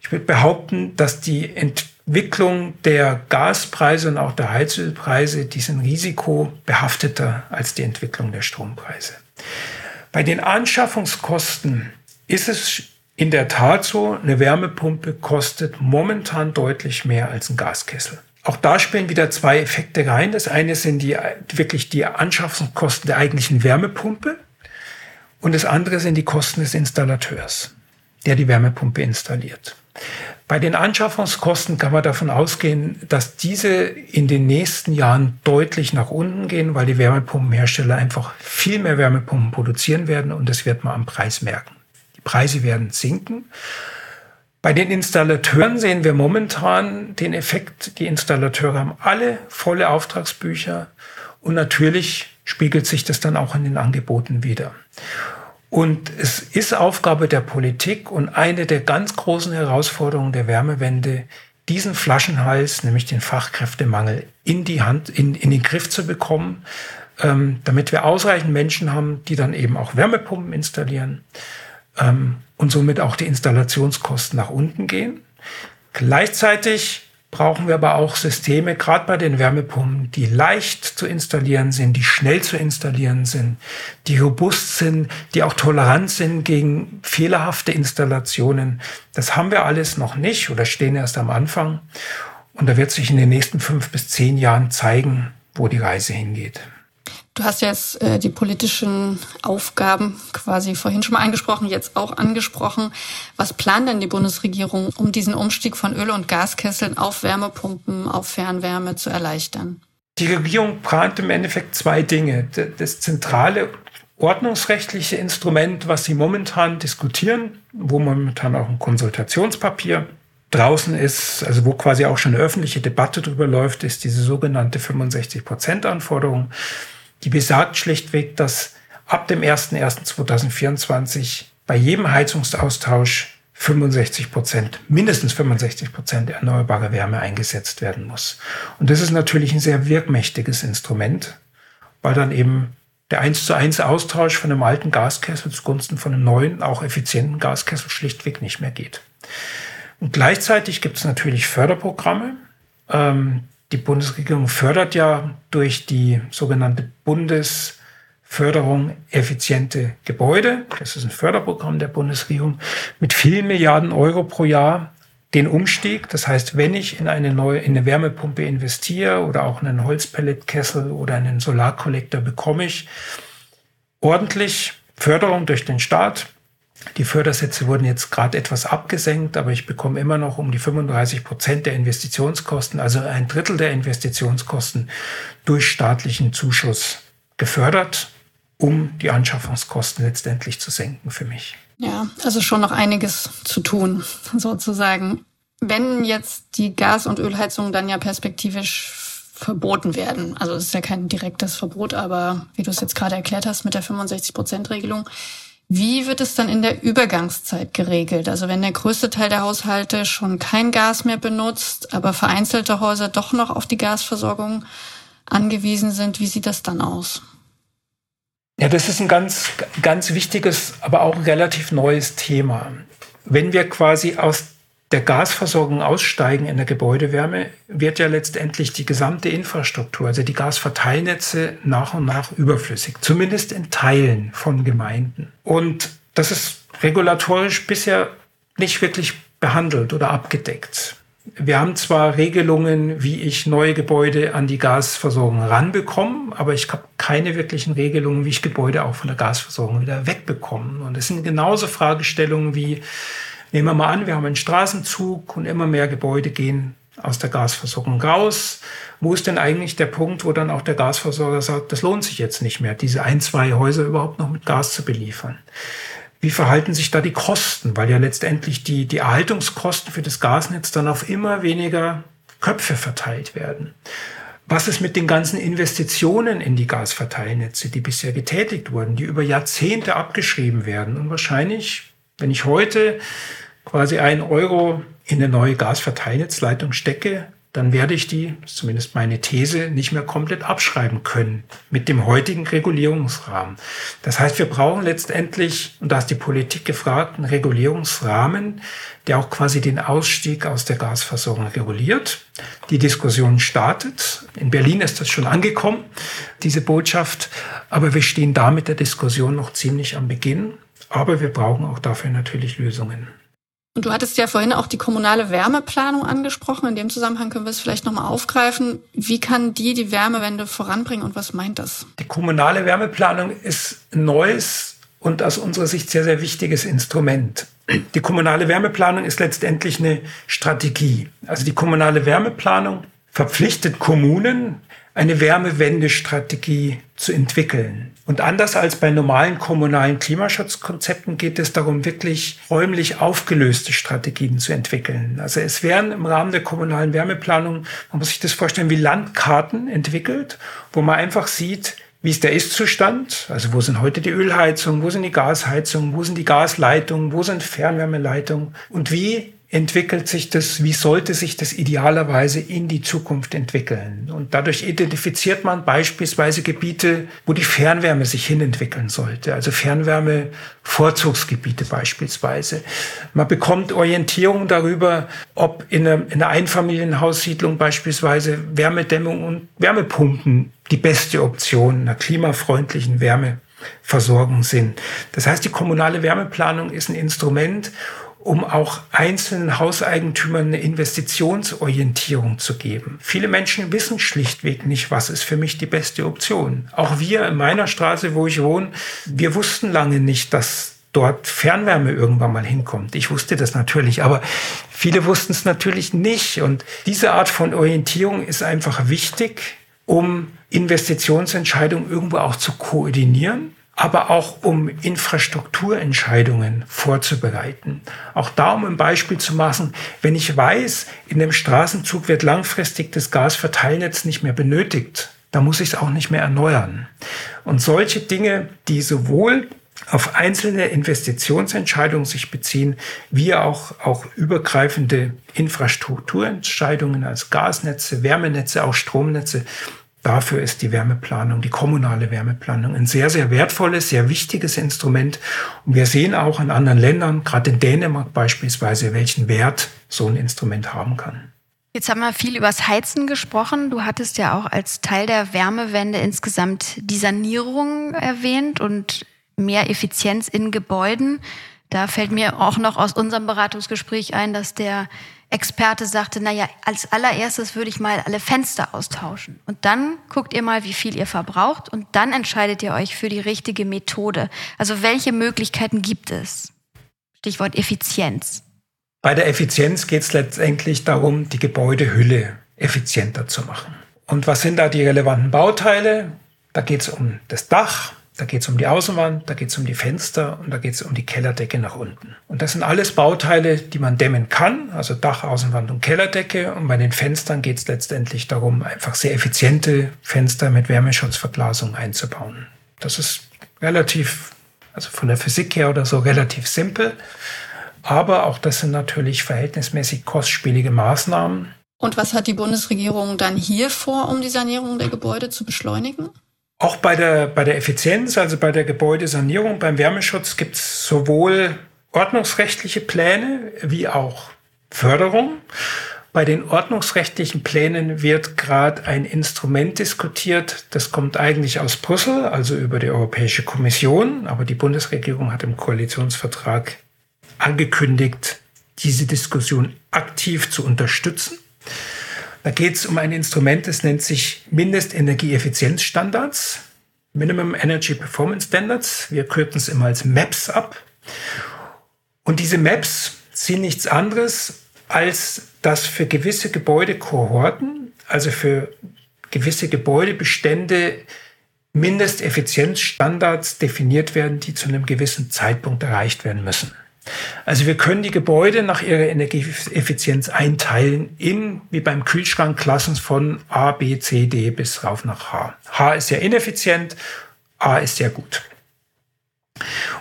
Speaker 3: Ich würde behaupten, dass die Entwicklung der Gaspreise und auch der Heizölpreise, die sind risikobehafteter als die Entwicklung der Strompreise. Bei den Anschaffungskosten ist es in der Tat so, eine Wärmepumpe kostet momentan deutlich mehr als ein Gaskessel. Auch da spielen wieder zwei Effekte rein. Das eine sind die, wirklich die Anschaffungskosten der eigentlichen Wärmepumpe und das andere sind die Kosten des Installateurs, der die Wärmepumpe installiert. Bei den Anschaffungskosten kann man davon ausgehen, dass diese in den nächsten Jahren deutlich nach unten gehen, weil die Wärmepumpenhersteller einfach viel mehr Wärmepumpen produzieren werden und das wird man am Preis merken. Preise werden sinken. Bei den Installateuren sehen wir momentan den Effekt, die Installateure haben alle volle Auftragsbücher und natürlich spiegelt sich das dann auch in den Angeboten wieder. Und es ist Aufgabe der Politik und eine der ganz großen Herausforderungen der Wärmewende, diesen Flaschenhals, nämlich den Fachkräftemangel, in die Hand, in, in den Griff zu bekommen, ähm, damit wir ausreichend Menschen haben, die dann eben auch Wärmepumpen installieren ähm, und somit auch die Installationskosten nach unten gehen. Gleichzeitig brauchen wir aber auch Systeme, gerade bei den Wärmepumpen, die leicht zu installieren sind, die schnell zu installieren sind, die robust sind, die auch tolerant sind gegen fehlerhafte Installationen. Das haben wir alles noch nicht oder stehen erst am Anfang. Und da wird sich in den nächsten fünf bis zehn Jahren zeigen, wo die Reise hingeht.
Speaker 2: Du hast jetzt äh, die politischen Aufgaben quasi vorhin schon mal angesprochen, jetzt auch angesprochen. Was plant denn die Bundesregierung, um diesen Umstieg von Öl- und Gaskesseln auf Wärmepumpen, auf Fernwärme zu erleichtern?
Speaker 3: Die Regierung plant im Endeffekt zwei Dinge. Das zentrale ordnungsrechtliche Instrument, was sie momentan diskutieren, wo momentan auch ein Konsultationspapier draußen ist, also wo quasi auch schon eine öffentliche Debatte drüber läuft, ist diese sogenannte 65-Prozent-Anforderung. Die besagt schlichtweg, dass ab dem 01.01.2024 bei jedem Heizungsaustausch 65 Prozent, mindestens 65 Prozent erneuerbare Wärme eingesetzt werden muss. Und das ist natürlich ein sehr wirkmächtiges Instrument, weil dann eben der 1 zu 1 Austausch von einem alten Gaskessel zugunsten von einem neuen, auch effizienten Gaskessel schlichtweg nicht mehr geht. Und gleichzeitig gibt es natürlich Förderprogramme, ähm, die Bundesregierung fördert ja durch die sogenannte Bundesförderung effiziente Gebäude, das ist ein Förderprogramm der Bundesregierung, mit vielen Milliarden Euro pro Jahr den Umstieg. Das heißt, wenn ich in eine neue, in eine Wärmepumpe investiere oder auch in einen Holzpelletkessel oder einen Solarkollektor bekomme ich ordentlich Förderung durch den Staat, die Fördersätze wurden jetzt gerade etwas abgesenkt, aber ich bekomme immer noch um die 35 Prozent der Investitionskosten, also ein Drittel der Investitionskosten durch staatlichen Zuschuss gefördert, um die Anschaffungskosten letztendlich zu senken für mich.
Speaker 2: Ja, also schon noch einiges zu tun, sozusagen. Wenn jetzt die Gas- und Ölheizungen dann ja perspektivisch verboten werden, also es ist ja kein direktes Verbot, aber wie du es jetzt gerade erklärt hast mit der 65-Prozent-Regelung, Wie wird es dann in der Übergangszeit geregelt? Also wenn der größte Teil der Haushalte schon kein Gas mehr benutzt, aber vereinzelte Häuser doch noch auf die Gasversorgung angewiesen sind, wie sieht das dann aus?
Speaker 3: Ja, das ist ein ganz, ganz wichtiges, aber auch relativ neues Thema. Wenn wir quasi aus der Gasversorgung aussteigen in der Gebäudewärme, wird ja letztendlich die gesamte Infrastruktur, also die Gasverteilnetze nach und nach überflüssig, zumindest in Teilen von Gemeinden. Und das ist regulatorisch bisher nicht wirklich behandelt oder abgedeckt. Wir haben zwar Regelungen, wie ich neue Gebäude an die Gasversorgung ranbekomme, aber ich habe keine wirklichen Regelungen, wie ich Gebäude auch von der Gasversorgung wieder wegbekomme. Und es sind genauso Fragestellungen wie, nehmen wir mal an, wir haben einen Straßenzug und immer mehr Gebäude gehen aus der Gasversorgung raus. Wo ist denn eigentlich der Punkt, wo dann auch der Gasversorger sagt, das lohnt sich jetzt nicht mehr, diese ein, zwei Häuser überhaupt noch mit Gas zu beliefern? Wie verhalten sich da die Kosten? Weil ja letztendlich die, die Erhaltungskosten für das Gasnetz dann auf immer weniger Köpfe verteilt werden. Was ist mit den ganzen Investitionen in die Gasverteilnetze, die bisher getätigt wurden, die über Jahrzehnte abgeschrieben werden? Und wahrscheinlich, wenn ich heute quasi ein Euro in eine neue Gasverteilnetzleitung stecke, dann werde ich die, zumindest meine These, nicht mehr komplett abschreiben können mit dem heutigen Regulierungsrahmen. Das heißt, wir brauchen letztendlich, und da ist die Politik gefragt, einen Regulierungsrahmen, der auch quasi den Ausstieg aus der Gasversorgung reguliert. Die Diskussion startet. In Berlin ist das schon angekommen, diese Botschaft. Aber wir stehen da mit der Diskussion noch ziemlich am Beginn. Aber wir brauchen auch dafür natürlich Lösungen.
Speaker 2: Und du hattest ja vorhin auch die kommunale Wärmeplanung angesprochen. In dem Zusammenhang können wir es vielleicht nochmal aufgreifen. Wie kann die die Wärmewende voranbringen und was meint das?
Speaker 3: Die kommunale Wärmeplanung ist ein neues und aus unserer Sicht sehr, sehr wichtiges Instrument. Die kommunale Wärmeplanung ist letztendlich eine Strategie. Also die kommunale Wärmeplanung verpflichtet Kommunen, eine Wärmewendestrategie zu entwickeln. Und anders als bei normalen kommunalen Klimaschutzkonzepten geht es darum, wirklich räumlich aufgelöste Strategien zu entwickeln. Also es werden im Rahmen der kommunalen Wärmeplanung, man muss sich das vorstellen, wie Landkarten entwickelt, wo man einfach sieht, wie ist der Ist-Zustand? Also wo sind heute die Ölheizungen, wo sind die Gasheizungen, wo sind die Gasleitungen, wo sind Fernwärmeleitungen und wie entwickelt sich das, wie sollte sich das idealerweise in die Zukunft entwickeln. Und dadurch identifiziert man beispielsweise Gebiete, wo die Fernwärme sich hinentwickeln sollte, also Fernwärme-Vorzugsgebiete beispielsweise. Man bekommt Orientierung darüber, ob in einer, in einer Einfamilienhaussiedlung beispielsweise Wärmedämmung und Wärmepumpen die beste Option einer klimafreundlichen Wärmeversorgung sind. Das heißt, die kommunale Wärmeplanung ist ein Instrument, um auch einzelnen Hauseigentümern eine Investitionsorientierung zu geben. Viele Menschen wissen schlichtweg nicht, was ist für mich die beste Option. Auch wir in meiner Straße, wo ich wohne, wir wussten lange nicht, dass dort Fernwärme irgendwann mal hinkommt. Ich wusste das natürlich, aber viele wussten es natürlich nicht. Und diese Art von Orientierung ist einfach wichtig, um Investitionsentscheidungen irgendwo auch zu koordinieren aber auch um Infrastrukturentscheidungen vorzubereiten. Auch da, um ein Beispiel zu machen, wenn ich weiß, in dem Straßenzug wird langfristig das Gasverteilnetz nicht mehr benötigt, dann muss ich es auch nicht mehr erneuern. Und solche Dinge, die sowohl auf einzelne Investitionsentscheidungen sich beziehen, wie auch, auch übergreifende Infrastrukturentscheidungen als Gasnetze, Wärmenetze, auch Stromnetze, Dafür ist die Wärmeplanung, die kommunale Wärmeplanung ein sehr, sehr wertvolles, sehr wichtiges Instrument. Und wir sehen auch in anderen Ländern, gerade in Dänemark beispielsweise, welchen Wert so ein Instrument haben kann.
Speaker 1: Jetzt haben wir viel übers Heizen gesprochen. Du hattest ja auch als Teil der Wärmewende insgesamt die Sanierung erwähnt und mehr Effizienz in Gebäuden. Da fällt mir auch noch aus unserem Beratungsgespräch ein, dass der Experte sagte, naja, als allererstes würde ich mal alle Fenster austauschen. Und dann guckt ihr mal, wie viel ihr verbraucht und dann entscheidet ihr euch für die richtige Methode. Also welche Möglichkeiten gibt es? Stichwort Effizienz.
Speaker 3: Bei der Effizienz geht es letztendlich darum, die Gebäudehülle effizienter zu machen. Und was sind da die relevanten Bauteile? Da geht es um das Dach, da geht es um die Außenwand, da geht es um die Fenster und da geht es um die Kellerdecke nach unten. Und das sind alles Bauteile, die man dämmen kann, also Dach, Außenwand und Kellerdecke. Und bei den Fenstern geht es letztendlich darum, einfach sehr effiziente Fenster mit Wärmeschutzverglasung einzubauen. Das ist relativ also von der Physik her oder so relativ simpel. Aber auch das sind natürlich verhältnismäßig kostspielige Maßnahmen.
Speaker 2: Und was hat die Bundesregierung dann hier vor, um die Sanierung der Gebäude zu beschleunigen?
Speaker 3: Auch bei der, bei der Effizienz, also bei der Gebäudesanierung, beim Wärmeschutz gibt es sowohl ordnungsrechtliche Pläne wie auch Förderung. Bei den ordnungsrechtlichen Plänen wird gerade ein Instrument diskutiert, das kommt eigentlich aus Brüssel, also über die Europäische Kommission, aber die Bundesregierung hat im Koalitionsvertrag angekündigt, diese Diskussion aktiv zu unterstützen. Da geht es um ein Instrument, das nennt sich Mindestenergieeffizienzstandards, Minimum Energy Performance Standards. Wir kürzen es immer als MAPS ab. Und diese MAPS sind nichts anderes, als dass für gewisse Gebäudekohorten, also für gewisse Gebäudebestände, Mindesteffizienzstandards definiert werden, die zu einem gewissen Zeitpunkt erreicht werden müssen. Also wir können die Gebäude nach ihrer Energieeffizienz einteilen in, wie beim Kühlschrank, Klassen von A, B, C, D bis rauf nach H. H ist sehr ineffizient, A ist sehr gut.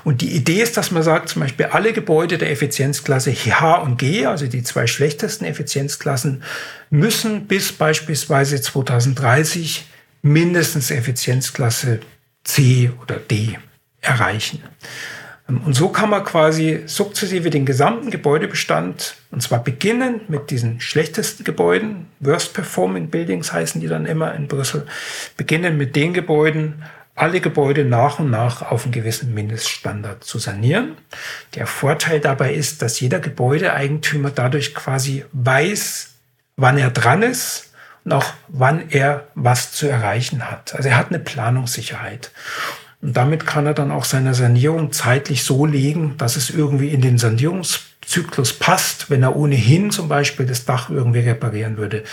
Speaker 3: Und die Idee ist, dass man sagt, zum Beispiel alle Gebäude der Effizienzklasse H und G, also die zwei schlechtesten Effizienzklassen, müssen bis beispielsweise 2030 mindestens Effizienzklasse C oder D erreichen. Und so kann man quasi sukzessive den gesamten Gebäudebestand, und zwar beginnend mit diesen schlechtesten Gebäuden, Worst Performing Buildings heißen die dann immer in Brüssel, beginnen mit den Gebäuden, alle Gebäude nach und nach auf einen gewissen Mindeststandard zu sanieren. Der Vorteil dabei ist, dass jeder Gebäudeeigentümer dadurch quasi weiß, wann er dran ist und auch wann er was zu erreichen hat. Also er hat eine Planungssicherheit. Und damit kann er dann auch seine Sanierung zeitlich so legen, dass es irgendwie in den Sanierungszyklus passt, wenn er ohnehin zum Beispiel das Dach irgendwie reparieren würde,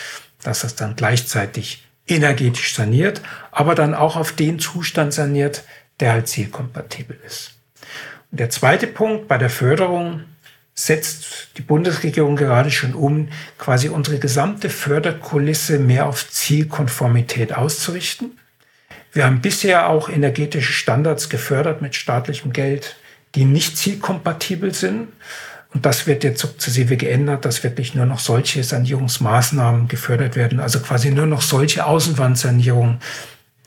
Speaker 3: dass das dann gleichzeitig energetisch saniert, aber dann auch auf den Zustand saniert, der halt zielkompatibel ist. Und der zweite Punkt bei der Förderung setzt die Bundesregierung gerade schon um, quasi unsere gesamte Förderkulisse mehr auf Zielkonformität auszurichten. Wir haben bisher auch energetische Standards gefördert mit staatlichem Geld, die nicht zielkompatibel sind. Und das wird jetzt sukzessive geändert, dass wirklich nur noch solche Sanierungsmaßnahmen gefördert werden, also quasi nur noch solche Außenwandsanierungen,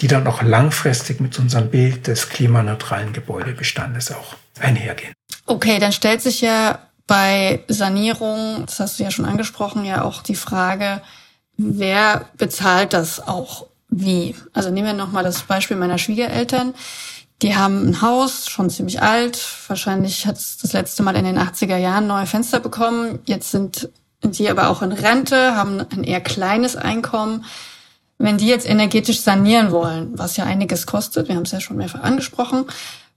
Speaker 3: die dann auch langfristig mit unserem Bild des klimaneutralen Gebäudebestandes auch einhergehen.
Speaker 2: Okay, dann stellt sich ja bei Sanierung, das hast du ja schon angesprochen, ja auch die Frage, wer bezahlt das auch? Wie. Also nehmen wir nochmal das Beispiel meiner Schwiegereltern. Die haben ein Haus, schon ziemlich alt. Wahrscheinlich hat es das letzte Mal in den 80er Jahren neue Fenster bekommen. Jetzt sind die aber auch in Rente, haben ein eher kleines Einkommen. Wenn die jetzt energetisch sanieren wollen, was ja einiges kostet, wir haben es ja schon mehrfach angesprochen,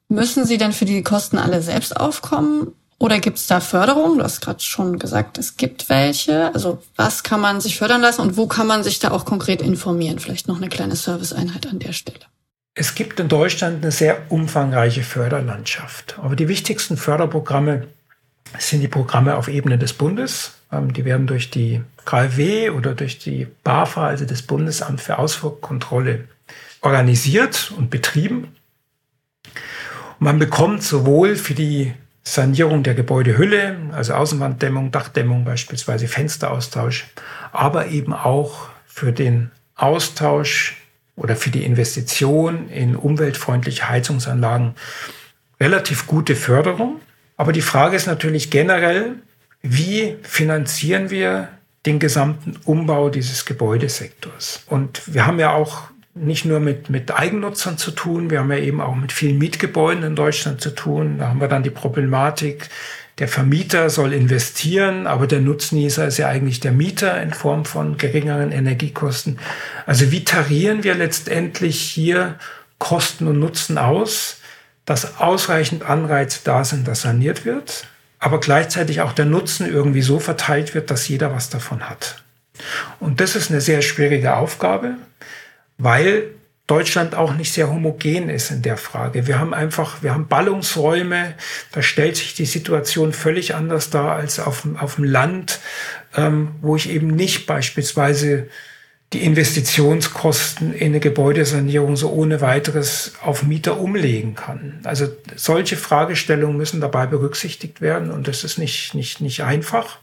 Speaker 2: müssen sie dann für die Kosten alle selbst aufkommen? Oder gibt es da Förderung? Du hast gerade schon gesagt, es gibt welche. Also was kann man sich fördern lassen und wo kann man sich da auch konkret informieren? Vielleicht noch eine kleine Serviceeinheit an der Stelle.
Speaker 3: Es gibt in Deutschland eine sehr umfangreiche Förderlandschaft. Aber die wichtigsten Förderprogramme sind die Programme auf Ebene des Bundes. Ähm, die werden durch die KfW oder durch die BAFA, also das Bundesamt für Ausfuhrkontrolle, organisiert und betrieben. man bekommt sowohl für die Sanierung der Gebäudehülle, also Außenwanddämmung, Dachdämmung beispielsweise, Fensteraustausch, aber eben auch für den Austausch oder für die Investition in umweltfreundliche Heizungsanlagen relativ gute Förderung. Aber die Frage ist natürlich generell, wie finanzieren wir den gesamten Umbau dieses Gebäudesektors? Und wir haben ja auch nicht nur mit, mit Eigennutzern zu tun, wir haben ja eben auch mit vielen Mietgebäuden in Deutschland zu tun. Da haben wir dann die Problematik, der Vermieter soll investieren, aber der Nutznießer ist ja eigentlich der Mieter in Form von geringeren Energiekosten. Also wie tarieren wir letztendlich hier Kosten und Nutzen aus, dass ausreichend Anreize da sind, dass saniert wird, aber gleichzeitig auch der Nutzen irgendwie so verteilt wird, dass jeder was davon hat. Und das ist eine sehr schwierige Aufgabe weil Deutschland auch nicht sehr homogen ist in der Frage. Wir haben einfach, wir haben Ballungsräume, da stellt sich die Situation völlig anders dar als auf, auf dem Land, ähm, wo ich eben nicht beispielsweise die Investitionskosten in eine Gebäudesanierung so ohne weiteres auf Mieter umlegen kann. Also solche Fragestellungen müssen dabei berücksichtigt werden und das ist nicht, nicht, nicht einfach.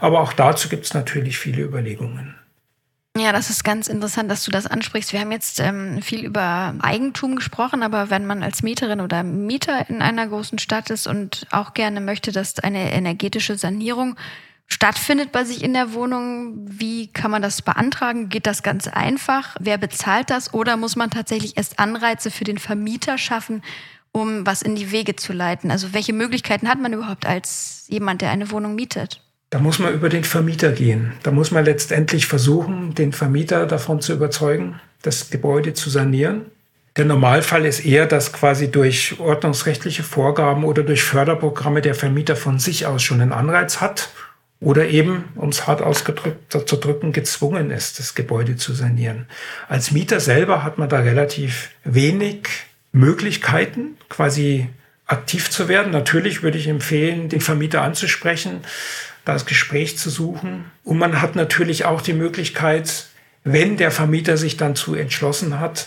Speaker 3: Aber auch dazu gibt es natürlich viele Überlegungen.
Speaker 1: Ja, das ist ganz interessant, dass du das ansprichst. Wir haben jetzt ähm, viel über Eigentum gesprochen, aber wenn man als Mieterin oder Mieter in einer großen Stadt ist und auch gerne möchte, dass eine energetische Sanierung stattfindet bei sich in der Wohnung, wie kann man das beantragen? Geht das ganz einfach? Wer bezahlt das? Oder muss man tatsächlich erst Anreize für den Vermieter schaffen, um was in die Wege zu leiten? Also welche Möglichkeiten hat man überhaupt als jemand, der eine Wohnung mietet?
Speaker 3: Da muss man über den Vermieter gehen. Da muss man letztendlich versuchen, den Vermieter davon zu überzeugen, das Gebäude zu sanieren. Der Normalfall ist eher, dass quasi durch ordnungsrechtliche Vorgaben oder durch Förderprogramme der Vermieter von sich aus schon einen Anreiz hat oder eben, um es hart ausgedrückt zu drücken, gezwungen ist, das Gebäude zu sanieren. Als Mieter selber hat man da relativ wenig Möglichkeiten, quasi aktiv zu werden. Natürlich würde ich empfehlen, den Vermieter anzusprechen, das Gespräch zu suchen. Und man hat natürlich auch die Möglichkeit, wenn der Vermieter sich dann zu entschlossen hat,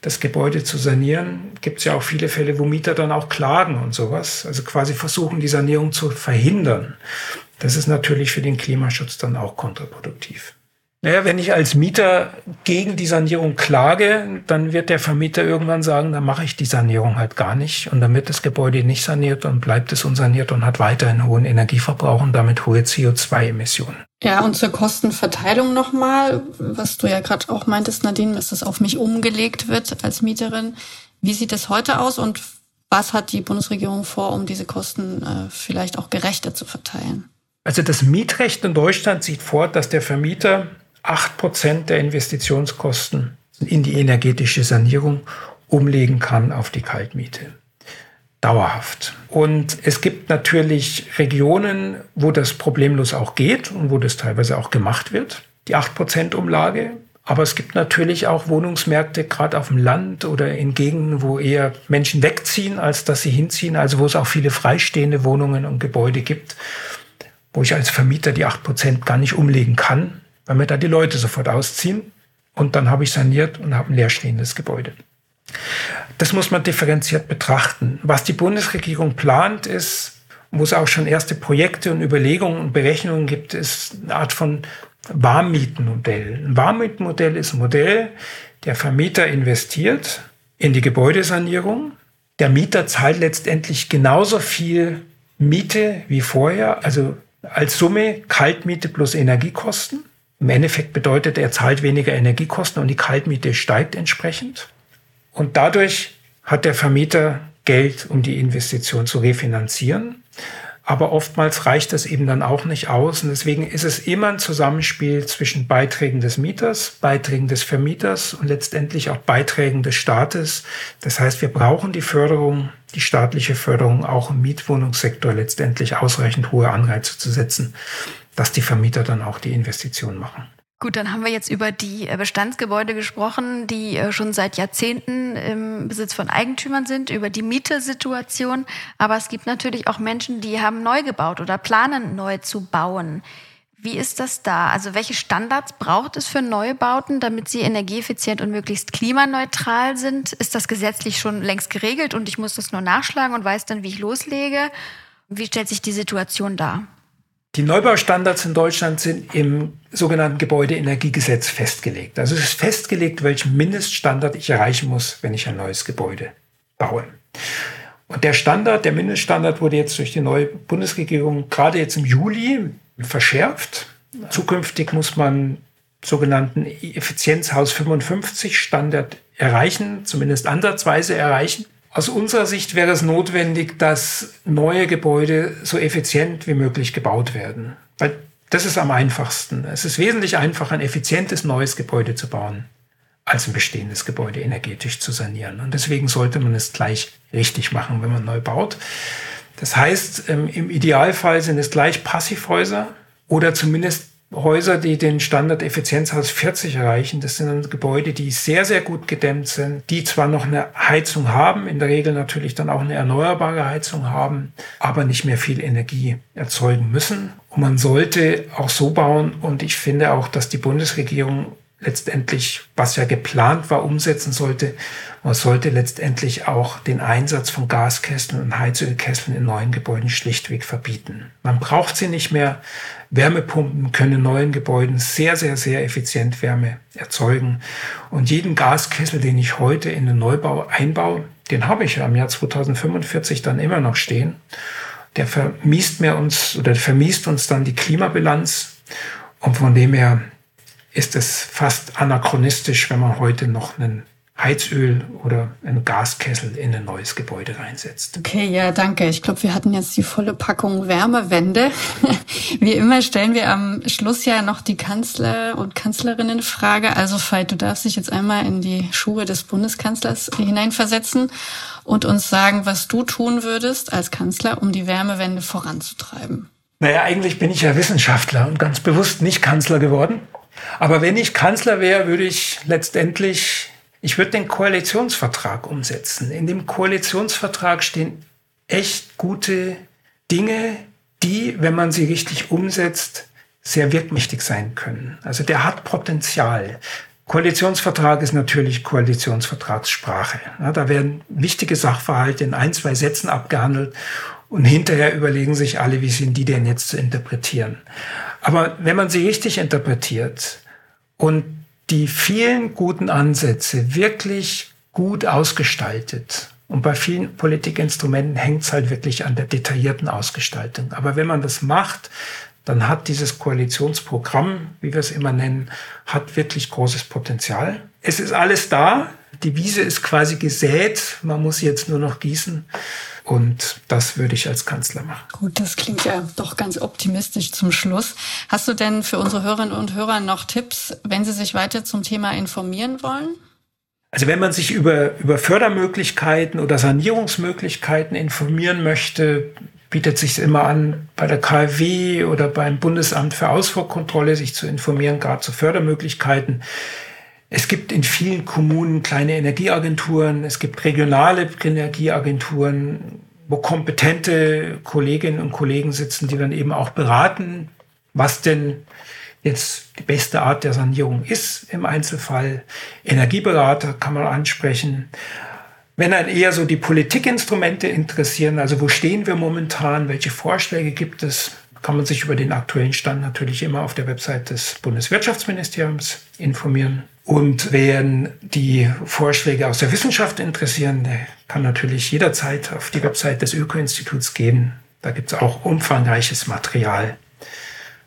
Speaker 3: das Gebäude zu sanieren, gibt es ja auch viele Fälle, wo Mieter dann auch klagen und sowas. Also quasi versuchen, die Sanierung zu verhindern. Das ist natürlich für den Klimaschutz dann auch kontraproduktiv. Naja, wenn ich als Mieter gegen die Sanierung klage, dann wird der Vermieter irgendwann sagen, dann mache ich die Sanierung halt gar nicht. Und dann wird das Gebäude nicht saniert und bleibt es unsaniert und hat weiterhin hohen Energieverbrauch und damit hohe CO2-Emissionen.
Speaker 2: Ja, und zur Kostenverteilung nochmal, was du ja gerade auch meintest, Nadine, dass das auf mich umgelegt wird als Mieterin. Wie sieht das heute aus und was hat die Bundesregierung vor, um diese Kosten äh, vielleicht auch gerechter zu verteilen?
Speaker 3: Also das Mietrecht in Deutschland sieht vor, dass der Vermieter 8% der Investitionskosten in die energetische Sanierung umlegen kann auf die Kaltmiete. Dauerhaft. Und es gibt natürlich Regionen, wo das problemlos auch geht und wo das teilweise auch gemacht wird, die 8% Umlage. Aber es gibt natürlich auch Wohnungsmärkte, gerade auf dem Land oder in Gegenden, wo eher Menschen wegziehen, als dass sie hinziehen, also wo es auch viele freistehende Wohnungen und Gebäude gibt, wo ich als Vermieter die 8% gar nicht umlegen kann, weil mir da die Leute sofort ausziehen und dann habe ich saniert und habe ein leerstehendes Gebäude. Das muss man differenziert betrachten. Was die Bundesregierung plant, ist, wo es auch schon erste Projekte und Überlegungen und Berechnungen gibt, ist eine Art von Warmmietenmodell. Ein Warmmietenmodell ist ein Modell, der Vermieter investiert in die Gebäudesanierung. Der Mieter zahlt letztendlich genauso viel Miete wie vorher, also als Summe Kaltmiete plus Energiekosten. Im Endeffekt bedeutet, er zahlt weniger Energiekosten und die Kaltmiete steigt entsprechend. Und dadurch hat der Vermieter Geld, um die Investition zu refinanzieren. Aber oftmals reicht das eben dann auch nicht aus. Und deswegen ist es immer ein Zusammenspiel zwischen Beiträgen des Mieters, Beiträgen des Vermieters und letztendlich auch Beiträgen des Staates. Das heißt, wir brauchen die Förderung, die staatliche Förderung auch im Mietwohnungssektor letztendlich ausreichend hohe Anreize zu setzen dass die Vermieter dann auch die Investition machen.
Speaker 1: Gut, dann haben wir jetzt über die äh, Bestandsgebäude gesprochen, die äh, schon seit Jahrzehnten im Besitz von Eigentümern sind, über die Mietersituation. Aber es gibt natürlich auch Menschen, die haben neu gebaut oder planen neu zu bauen. Wie ist das da? Also welche Standards braucht es für Neubauten, damit sie energieeffizient und möglichst klimaneutral sind? Ist das gesetzlich schon längst geregelt und ich muss das nur nachschlagen und weiß dann, wie ich loslege? Wie stellt sich die Situation dar?
Speaker 3: Die Neubaustandards in Deutschland sind im sogenannten Gebäudeenergiegesetz festgelegt. Also es ist festgelegt, welchen Mindeststandard ich erreichen muss, wenn ich ein neues Gebäude baue. Und der Standard, der Mindeststandard wurde jetzt durch die neue Bundesregierung gerade jetzt im Juli verschärft. Zukünftig muss man sogenannten Effizienzhaus 55 Standard erreichen, zumindest ansatzweise erreichen. Aus unserer Sicht wäre es notwendig, dass neue Gebäude so effizient wie möglich gebaut werden. Weil das ist am einfachsten. Es ist wesentlich einfacher, ein effizientes neues Gebäude zu bauen, als ein bestehendes Gebäude energetisch zu sanieren. Und deswegen sollte man es gleich richtig machen, wenn man neu baut. Das heißt, ähm, im Idealfall sind es gleich Passivhäuser oder zumindest Häuser, die den Standard Effizienzhaus 40 erreichen, das sind Gebäude, die sehr, sehr gut gedämmt sind, die zwar noch eine Heizung haben, in der Regel natürlich dann auch eine erneuerbare Heizung haben, aber nicht mehr viel Energie erzeugen müssen. Und man sollte auch so bauen, und ich finde auch, dass die Bundesregierung letztendlich, was ja geplant war, umsetzen sollte. Man sollte letztendlich auch den Einsatz von Gaskesseln und Heizölkesseln in neuen Gebäuden schlichtweg verbieten. Man braucht sie nicht mehr. Wärmepumpen können in neuen Gebäuden sehr, sehr, sehr effizient Wärme erzeugen. Und jeden Gaskessel, den ich heute in den Neubau einbaue, den habe ich ja im Jahr 2045 dann immer noch stehen. Der vermiest mir uns oder vermiest uns dann die Klimabilanz. Und von dem her ist es fast anachronistisch, wenn man heute noch einen Heizöl oder einen Gaskessel in ein neues Gebäude reinsetzt.
Speaker 2: Okay, ja, danke. Ich glaube, wir hatten jetzt die volle Packung Wärmewende. Wie immer stellen wir am Schluss ja noch die Kanzler und Kanzlerinnen Frage. Also Veit, du darfst dich jetzt einmal in die Schuhe des Bundeskanzlers hineinversetzen und uns sagen, was du tun würdest als Kanzler, um die Wärmewende voranzutreiben.
Speaker 3: Naja, eigentlich bin ich ja Wissenschaftler und ganz bewusst nicht Kanzler geworden. Aber wenn ich Kanzler wäre, würde ich letztendlich, ich würde den Koalitionsvertrag umsetzen. In dem Koalitionsvertrag stehen echt gute Dinge, die, wenn man sie richtig umsetzt, sehr wirkmächtig sein können. Also der hat Potenzial. Koalitionsvertrag ist natürlich Koalitionsvertragssprache. Ja, da werden wichtige Sachverhalte in ein, zwei Sätzen abgehandelt und hinterher überlegen sich alle, wie sind die denn jetzt zu interpretieren. Aber wenn man sie richtig interpretiert und die vielen guten Ansätze wirklich gut ausgestaltet, und bei vielen Politikinstrumenten hängt es halt wirklich an der detaillierten Ausgestaltung. Aber wenn man das macht, dann hat dieses Koalitionsprogramm, wie wir es immer nennen, hat wirklich großes Potenzial. Es ist alles da. Die Wiese ist quasi gesät. Man muss jetzt nur noch gießen. Und das würde ich als Kanzler machen.
Speaker 2: Gut, das klingt ja doch ganz optimistisch zum Schluss. Hast du denn für unsere Hörerinnen und Hörer noch Tipps, wenn sie sich weiter zum Thema informieren wollen?
Speaker 3: Also wenn man sich über, über Fördermöglichkeiten oder Sanierungsmöglichkeiten informieren möchte, bietet sich immer an, bei der KfW oder beim Bundesamt für Ausfuhrkontrolle sich zu informieren, gerade zu Fördermöglichkeiten. Es gibt in vielen Kommunen kleine Energieagenturen, es gibt regionale Energieagenturen, wo kompetente Kolleginnen und Kollegen sitzen, die dann eben auch beraten, was denn jetzt die beste Art der Sanierung ist im Einzelfall. Energieberater kann man ansprechen. Wenn dann eher so die Politikinstrumente interessieren, also wo stehen wir momentan, welche Vorschläge gibt es, kann man sich über den aktuellen Stand natürlich immer auf der Website des Bundeswirtschaftsministeriums informieren. Und wen die Vorschläge aus der Wissenschaft interessieren, der kann natürlich jederzeit auf die Website des Öko-Instituts gehen. Da gibt es auch umfangreiches Material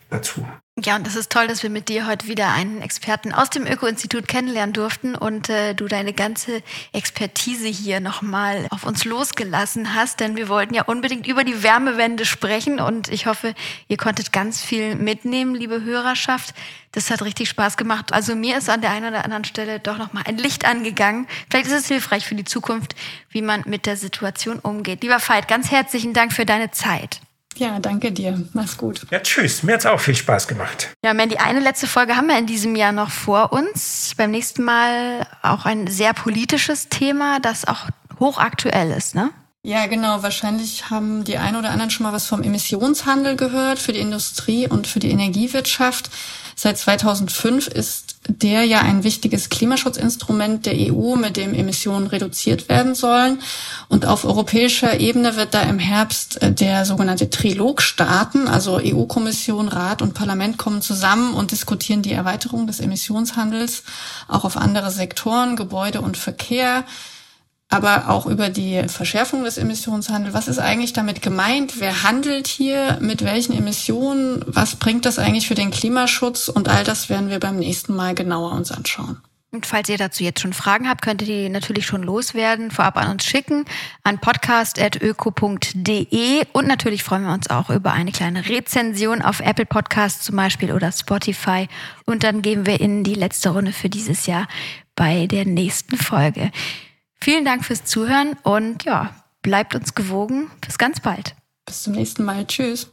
Speaker 3: dazu.
Speaker 1: Ja, und das ist toll, dass wir mit dir heute wieder einen Experten aus dem Öko-Institut kennenlernen durften und äh, du deine ganze Expertise hier nochmal auf uns losgelassen hast, denn wir wollten ja unbedingt über die Wärmewende sprechen und ich hoffe, ihr konntet ganz viel mitnehmen, liebe Hörerschaft. Das hat richtig Spaß gemacht. Also mir ist an der einen oder anderen Stelle doch nochmal ein Licht angegangen. Vielleicht ist es hilfreich für die Zukunft, wie man mit der Situation umgeht. Lieber Veit, ganz herzlichen Dank für deine Zeit.
Speaker 2: Ja, danke dir. Mach's gut.
Speaker 3: Ja, tschüss. Mir hat's auch viel Spaß gemacht.
Speaker 1: Ja, Mandy, eine letzte Folge haben wir in diesem Jahr noch vor uns. Beim nächsten Mal auch ein sehr politisches Thema, das auch hochaktuell ist, ne?
Speaker 2: Ja, genau. Wahrscheinlich haben die einen oder anderen schon mal was vom Emissionshandel gehört für die Industrie und für die Energiewirtschaft. Seit 2005 ist der ja ein wichtiges Klimaschutzinstrument der EU, mit dem Emissionen reduziert werden sollen. Und auf europäischer Ebene wird da im Herbst äh, der sogenannte Trilog starten. Also EU-Kommission, Rat und Parlament kommen zusammen und diskutieren die Erweiterung des Emissionshandels auch auf andere Sektoren, Gebäude und Verkehr aber auch über die Verschärfung des Emissionshandels. Was ist eigentlich damit gemeint? Wer handelt hier? Mit welchen Emissionen? Was bringt das eigentlich für den Klimaschutz? Und all das werden wir beim nächsten Mal genauer uns anschauen.
Speaker 1: Und falls ihr dazu jetzt schon Fragen habt, könnt ihr die natürlich schon loswerden, vorab an uns schicken, an podcast.öko.de. Und natürlich freuen wir uns auch über eine kleine Rezension auf Apple Podcasts zum Beispiel oder Spotify. Und dann gehen wir in die letzte Runde für dieses Jahr bei der nächsten Folge. Vielen Dank fürs Zuhören und ja, bleibt uns gewogen. Bis ganz bald.
Speaker 2: Bis zum nächsten Mal. Tschüss.